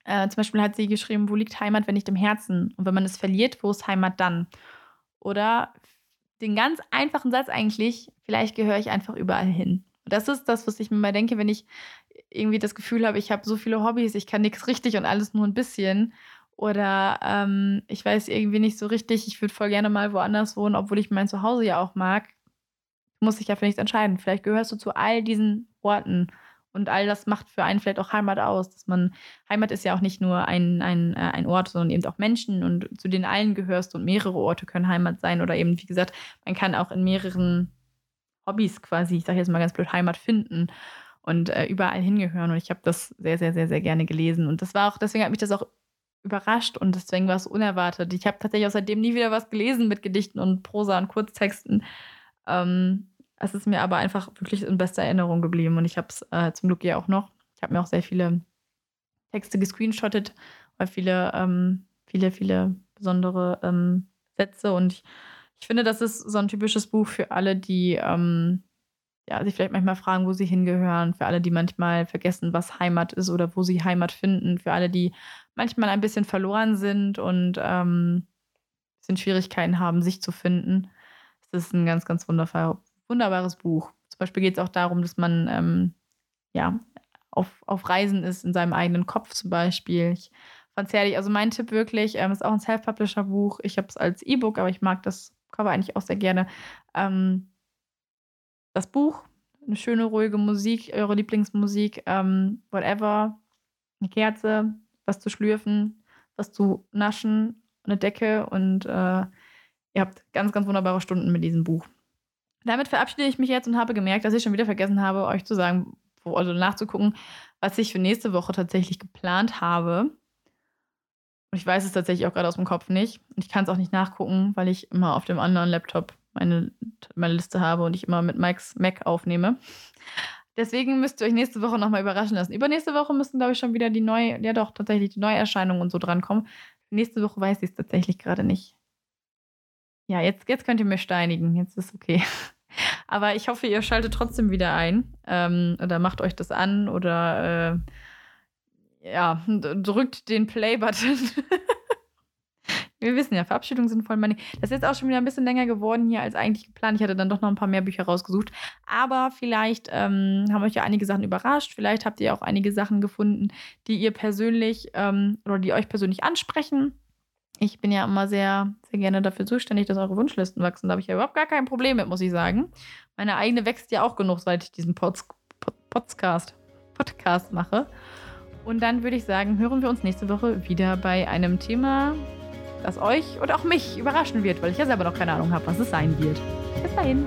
Äh, zum Beispiel hat sie geschrieben, wo liegt Heimat, wenn nicht im Herzen? Und wenn man es verliert, wo ist Heimat dann? Oder den ganz einfachen Satz eigentlich, vielleicht gehöre ich einfach überall hin. Und das ist das, was ich mir mal denke, wenn ich irgendwie das Gefühl habe, ich habe so viele Hobbys, ich kann nichts richtig und alles nur ein bisschen. Oder ähm, ich weiß irgendwie nicht so richtig, ich würde voll gerne mal woanders wohnen, obwohl ich mein Zuhause ja auch mag muss sich ja für nichts entscheiden. Vielleicht gehörst du zu all diesen Orten. Und all das macht für einen vielleicht auch Heimat aus. Dass man, Heimat ist ja auch nicht nur ein, ein, äh, ein Ort, sondern eben auch Menschen und zu denen allen gehörst und mehrere Orte können Heimat sein. Oder eben, wie gesagt, man kann auch in mehreren Hobbys quasi, ich sage jetzt mal ganz blöd, Heimat finden und äh, überall hingehören. Und ich habe das sehr, sehr, sehr, sehr gerne gelesen. Und das war auch, deswegen hat mich das auch überrascht und deswegen war es unerwartet. Ich habe tatsächlich auch seitdem nie wieder was gelesen mit Gedichten und Prosa und Kurztexten. Ähm, es ist mir aber einfach wirklich in bester Erinnerung geblieben und ich habe es äh, zum Glück ja auch noch. Ich habe mir auch sehr viele Texte gescreenshottet, weil viele, ähm, viele, viele besondere ähm, Sätze und ich, ich, finde, das ist so ein typisches Buch für alle, die ähm, ja, sich vielleicht manchmal fragen, wo sie hingehören, für alle, die manchmal vergessen, was Heimat ist oder wo sie Heimat finden, für alle, die manchmal ein bisschen verloren sind und ähm, bisschen Schwierigkeiten haben, sich zu finden. Es ist ein ganz, ganz wundervoller, wunderbares Buch. Zum Beispiel geht es auch darum, dass man ähm, ja, auf, auf Reisen ist, in seinem eigenen Kopf zum Beispiel. Ich Fand's herrlich. Also mein Tipp wirklich, ähm, ist auch ein Self-Publisher-Buch. Ich habe es als E-Book, aber ich mag das Cover eigentlich auch sehr gerne. Ähm, das Buch, eine schöne, ruhige Musik, eure Lieblingsmusik, ähm, whatever, eine Kerze, was zu schlürfen, was zu naschen, eine Decke und äh, ihr habt ganz, ganz wunderbare Stunden mit diesem Buch. Damit verabschiede ich mich jetzt und habe gemerkt, dass ich schon wieder vergessen habe, euch zu sagen, also nachzugucken, was ich für nächste Woche tatsächlich geplant habe. Und ich weiß es tatsächlich auch gerade aus dem Kopf nicht. Und ich kann es auch nicht nachgucken, weil ich immer auf dem anderen Laptop meine, meine Liste habe und ich immer mit Mikes Mac aufnehme. Deswegen müsst ihr euch nächste Woche nochmal überraschen lassen. Übernächste Woche müssen, glaube ich, schon wieder die neue, ja doch, tatsächlich die Neuerscheinungen und so drankommen. Nächste Woche weiß ich es tatsächlich gerade nicht. Ja, jetzt, jetzt könnt ihr mir steinigen. Jetzt ist okay. *laughs* Aber ich hoffe, ihr schaltet trotzdem wieder ein. Ähm, oder macht euch das an oder äh, ja, drückt den Play-Button. *laughs* Wir wissen ja, Verabschiedungen sind voll money. Das ist jetzt auch schon wieder ein bisschen länger geworden hier als eigentlich geplant. Ich hatte dann doch noch ein paar mehr Bücher rausgesucht. Aber vielleicht ähm, haben euch ja einige Sachen überrascht. Vielleicht habt ihr auch einige Sachen gefunden, die ihr persönlich ähm, oder die euch persönlich ansprechen. Ich bin ja immer sehr, sehr gerne dafür zuständig, dass eure Wunschlisten wachsen. Da habe ich ja überhaupt gar kein Problem mit, muss ich sagen. Meine eigene wächst ja auch genug, seit ich diesen Pods Podcast, Podcast mache. Und dann würde ich sagen, hören wir uns nächste Woche wieder bei einem Thema, das euch und auch mich überraschen wird, weil ich ja selber noch keine Ahnung habe, was es sein wird. Bis dahin.